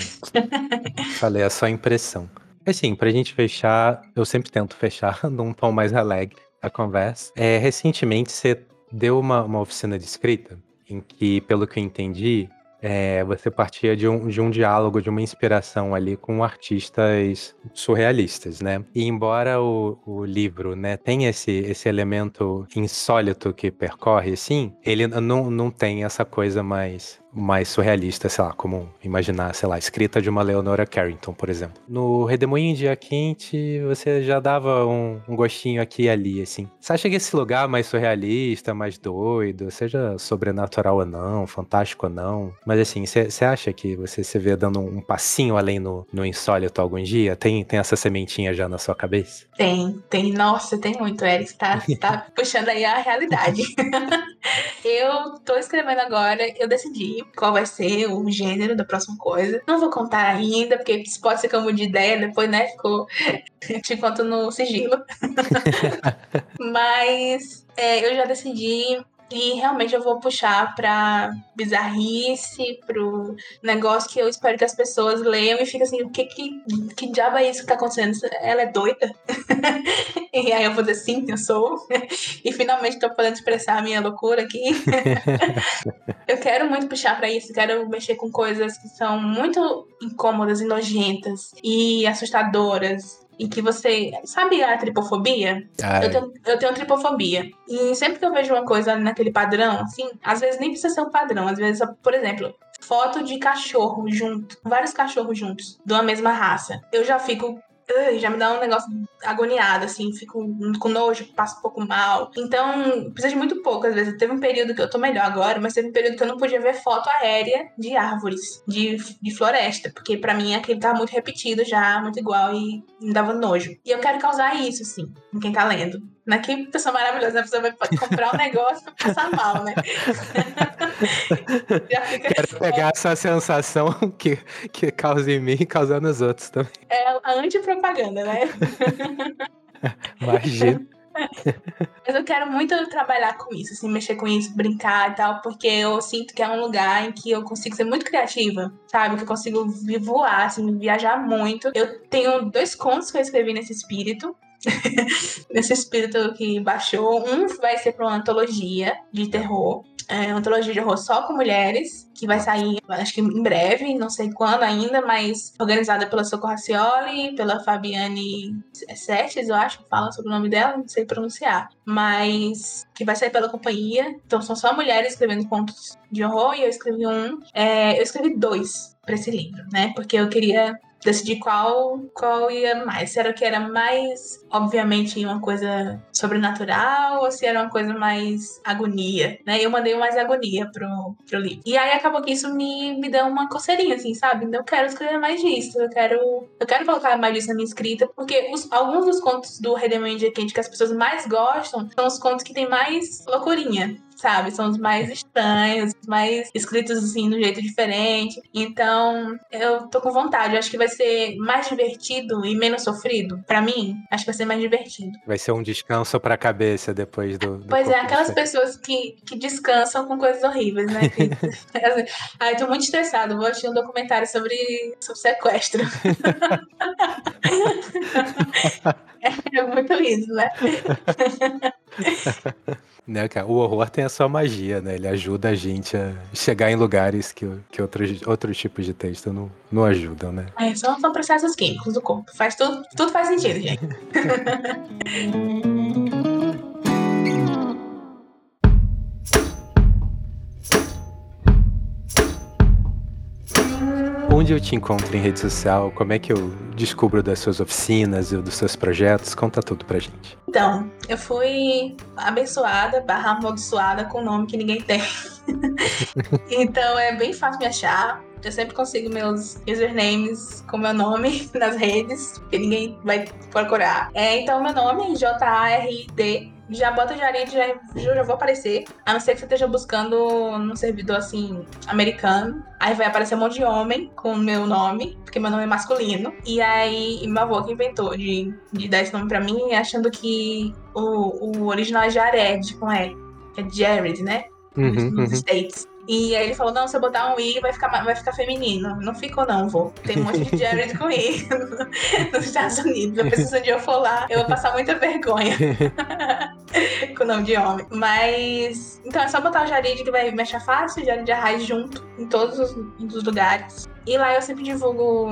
Falei a sua impressão. Assim, pra gente fechar, eu sempre tento fechar num tom mais alegre a conversa. É, recentemente você deu uma, uma oficina de escrita, em que, pelo que eu entendi, é, você partia de um, de um diálogo, de uma inspiração ali com artistas surrealistas, né? E embora o, o livro né, tenha esse, esse elemento insólito que percorre, assim, ele não, não tem essa coisa mais mais surrealista, sei lá, como imaginar, sei lá, escrita de uma Leonora Carrington, por exemplo. No Redemoinho Dia Quente, você já dava um, um, gostinho aqui e ali, assim. Você acha que esse lugar mais surrealista, mais doido, seja sobrenatural ou não, fantástico ou não, mas assim, você acha que você se vê dando um passinho além no, no insólito algum dia? Tem, tem essa sementinha já na sua cabeça? Tem, tem. Nossa, tem muito, Eric. Tá, tá puxando aí a realidade. eu tô escrevendo agora, eu decidi qual vai ser o gênero da próxima coisa. Não vou contar ainda, porque pode ser que eu mude de ideia, depois, né, ficou. Te conto no sigilo. Mas é, eu já decidi e realmente eu vou puxar pra bizarrice, pro negócio que eu espero que as pessoas leiam e fiquem assim, o que, que, que diabo é isso que tá acontecendo? Ela é doida? e aí eu vou dizer, sim, eu sou. e finalmente tô podendo expressar a minha loucura aqui. eu quero muito puxar para isso, quero mexer com coisas que são muito incômodas e nojentas e assustadoras e que você. Sabe a tripofobia? Eu tenho, eu tenho tripofobia. E sempre que eu vejo uma coisa naquele padrão, assim, às vezes nem precisa ser um padrão. Às vezes, por exemplo, foto de cachorro junto, vários cachorros juntos, de uma mesma raça. Eu já fico já me dá um negócio agoniado, assim, fico com nojo, passo um pouco mal. Então, precisa de muito pouco, às vezes. Teve um período que eu tô melhor agora, mas teve um período que eu não podia ver foto aérea de árvores, de, de floresta, porque para mim aquele tava muito repetido já, muito igual e me dava nojo. E eu quero causar isso, assim, em quem tá lendo. É que pessoa maravilhosa, a pessoa vai comprar um negócio pra passar mal, né? fica... Quero pegar essa sensação que, que causa em mim e causar nos outros também. É a antipropaganda, né? Imagina. Mas eu quero muito trabalhar com isso, assim, mexer com isso, brincar e tal, porque eu sinto que é um lugar em que eu consigo ser muito criativa, sabe? Que eu consigo voar, assim, viajar muito. Eu tenho dois contos que eu escrevi nesse espírito. nesse espírito que baixou. Um vai ser para uma antologia de terror. É uma antologia de horror só com mulheres, que vai sair, acho que em breve, não sei quando ainda, mas organizada pela Socorro Racioli, pela Fabiane Sestes, eu acho fala sobre o nome dela, não sei pronunciar. Mas que vai sair pela companhia. Então são só mulheres escrevendo contos de horror, e eu escrevi um. É, eu escrevi dois para esse livro, né? Porque eu queria decidir qual, qual ia mais. Se era o que era mais, obviamente, uma coisa sobrenatural ou se era uma coisa mais agonia, né? Eu mandei mais agonia pro, pro livro. E aí acabou que isso me, me deu uma coceirinha, assim, sabe? Então eu quero escrever mais disso, eu quero, eu quero colocar mais disso na minha escrita, porque os, alguns dos contos do Redemoinho Quente que as pessoas mais gostam são os contos que tem mais loucurinha, sabe? São os mais estranhos, os mais escritos assim, de jeito diferente. Então, eu tô com vontade. Eu acho que vai ser mais divertido e menos sofrido. para mim, acho que vai ser mais divertido. Vai ser um descanso pra cabeça depois do. do pois é, aquelas pessoas que, que descansam com coisas horríveis, né? Ai, tô muito estressado. Vou assistir um documentário sobre, sobre sequestro. é muito isso, né? né, cara? O horror tem a sua magia, né? Ele ajuda a gente a chegar em lugares que, que outros, outros tipos de texto não, não ajudam, né? É, só são processos químicos do corpo. Faz tudo, tudo faz sentido, gente. Onde eu te encontro em rede social? Como é que eu descubro das suas oficinas e dos seus projetos? Conta tudo pra gente. Então, eu fui abençoada, barra amaldiçoada com um nome que ninguém tem. então é bem fácil me achar. Eu sempre consigo meus usernames com meu nome nas redes, que ninguém vai procurar. É, então, meu nome é J-A-R-D já bota o Jarid, já, já vou aparecer. A não ser que você esteja buscando num servidor assim, americano. Aí vai aparecer um monte de homem com o meu nome, porque meu nome é masculino. E aí, meu avô que inventou de, de dar esse nome pra mim, achando que o, o original é Jared com E. É Jared, né? Uhum, nos uhum. States. E aí ele falou: não, se eu botar um I vai ficar, vai ficar feminino. Não ficou, não, vô. Tem um monte de Jared com I nos Estados Unidos. Eu preciso um dia eu for lá, eu vou passar muita vergonha com o nome de homem. Mas. Então é só botar o Jared que vai me achar fácil, Jared Arraes junto em todos os, os lugares. E lá eu sempre divulgo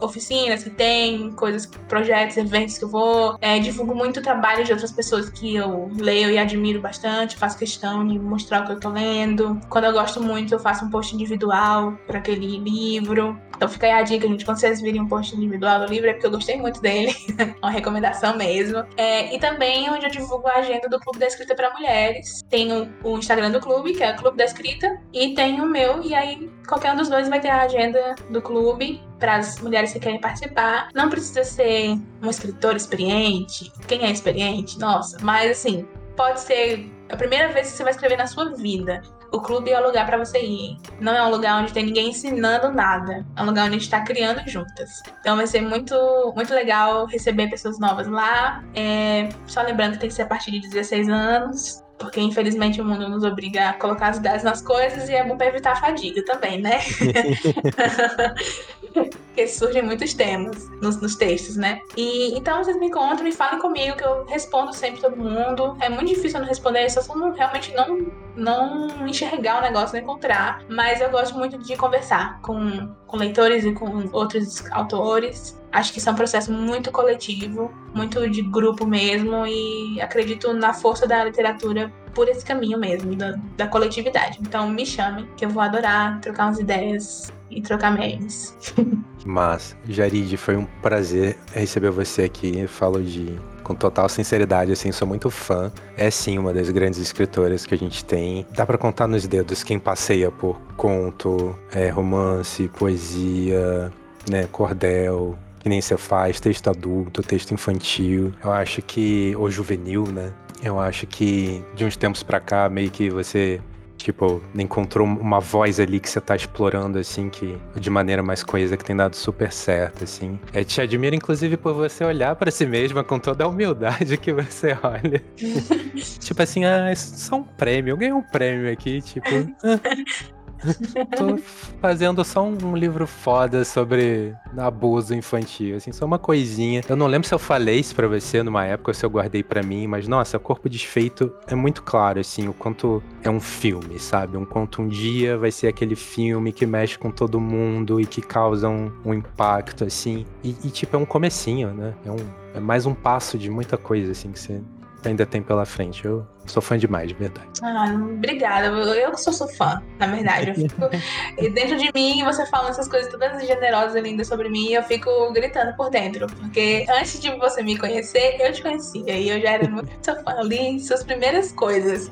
oficinas que tem, coisas, projetos, eventos que eu vou. É, divulgo muito trabalho de outras pessoas que eu leio e admiro bastante, faço questão de mostrar o que eu tô lendo. Quando eu gosto muito, eu faço um post individual para aquele livro. Então fica aí a dica, gente, quando vocês virem um post individual do livro, é porque eu gostei muito dele. uma recomendação mesmo. É, e também onde eu divulgo a agenda do Clube da Escrita para Mulheres. Tem o, o Instagram do clube, que é o Clube da Escrita, e tem o meu, e aí qualquer um dos dois vai ter a agenda do clube para as mulheres que querem participar. Não precisa ser um escritor experiente. Quem é experiente? Nossa, mas assim, pode ser a primeira vez que você vai escrever na sua vida. O clube é o lugar para você ir. Não é um lugar onde tem ninguém ensinando nada. É um lugar onde a gente está criando juntas. Então vai ser muito, muito legal receber pessoas novas lá. É, só lembrando que tem que ser a partir de 16 anos porque infelizmente o mundo nos obriga a colocar as idades nas coisas e é bom para evitar a fadiga também, né? porque surgem muitos temas nos, nos, textos, né? E então vocês me encontram e falem comigo que eu respondo sempre todo mundo. É muito difícil eu não responder, só se eu realmente não, não enxergar o negócio, não encontrar. Mas eu gosto muito de conversar com, com leitores e com outros autores. Acho que isso é um processo muito coletivo, muito de grupo mesmo, e acredito na força da literatura por esse caminho mesmo, da, da coletividade. Então me chame, que eu vou adorar trocar umas ideias e trocar memes. Mas, Jarid, foi um prazer receber você aqui. Falo de com total sinceridade, assim, sou muito fã. É sim uma das grandes escritoras que a gente tem. Dá para contar nos dedos quem passeia por conto, é, romance, poesia, né, cordel, que nem você faz, texto adulto, texto infantil. Eu acho que, ou juvenil, né? Eu acho que de uns tempos para cá, meio que você Tipo, encontrou uma voz ali que você tá explorando, assim, que de maneira mais coesa, que tem dado super certo, assim. É, te admiro, inclusive, por você olhar para si mesma com toda a humildade que você olha. tipo assim, ah, isso é só um prêmio, eu ganhei um prêmio aqui, tipo. Ah, Tô fazendo só um livro foda sobre abuso infantil, assim, só uma coisinha. Eu não lembro se eu falei isso pra você numa época, ou se eu guardei para mim, mas nossa, Corpo Desfeito é muito claro, assim, o quanto é um filme, sabe? Um quanto um dia vai ser aquele filme que mexe com todo mundo e que causa um, um impacto, assim. E, e, tipo, é um comecinho, né? É, um, é mais um passo de muita coisa, assim, que você ainda tem pela frente. Eu Sou fã demais, de verdade. Ah, obrigada. Eu que sou, sou fã, na verdade. Eu fico... dentro de mim, você falando essas coisas todas generosas e lindas sobre mim, eu fico gritando por dentro. Porque antes de você me conhecer, eu te conhecia. E eu já era muito seu fã. Eu li suas primeiras coisas.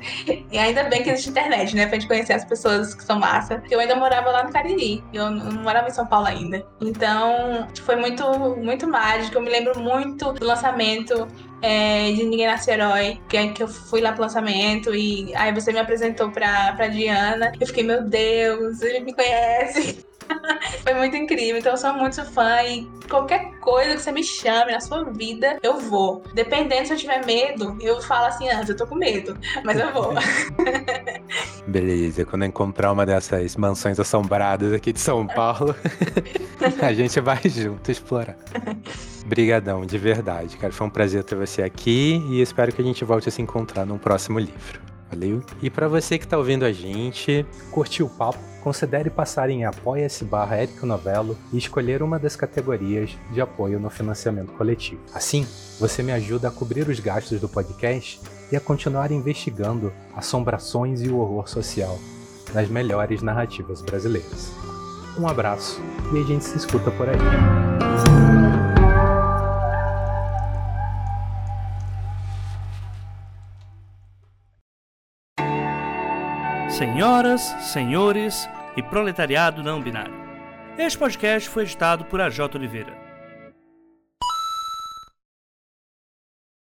E ainda bem que existe internet, né? Pra gente conhecer as pessoas que são massa. Eu ainda morava lá no Cariri. Eu não morava em São Paulo ainda. Então, foi muito, muito mágico. Eu me lembro muito do lançamento é, de Ninguém Nasce Herói, que, é que eu fui lá pro lançamento e aí você me apresentou pra, pra Diana. Eu fiquei, meu Deus, ele me conhece. Foi muito incrível, então eu sou muito fã e qualquer coisa que você me chame na sua vida, eu vou. Dependendo se eu tiver medo, eu falo assim, antes, ah, eu tô com medo, mas eu vou. Beleza, quando eu encontrar uma dessas mansões assombradas aqui de São Paulo, a gente vai junto explorar. Brigadão, de verdade, cara. Foi um prazer ter você aqui e espero que a gente volte a se encontrar num próximo livro. Valeu? E para você que está ouvindo a gente, curtiu o papo, considere passar em apoia-se barra Novelo e escolher uma das categorias de apoio no financiamento coletivo. Assim, você me ajuda a cobrir os gastos do podcast e a continuar investigando assombrações e o horror social nas melhores narrativas brasileiras. Um abraço e a gente se escuta por aí. Senhoras, senhores e proletariado não binário. Este podcast foi editado por AJ Oliveira.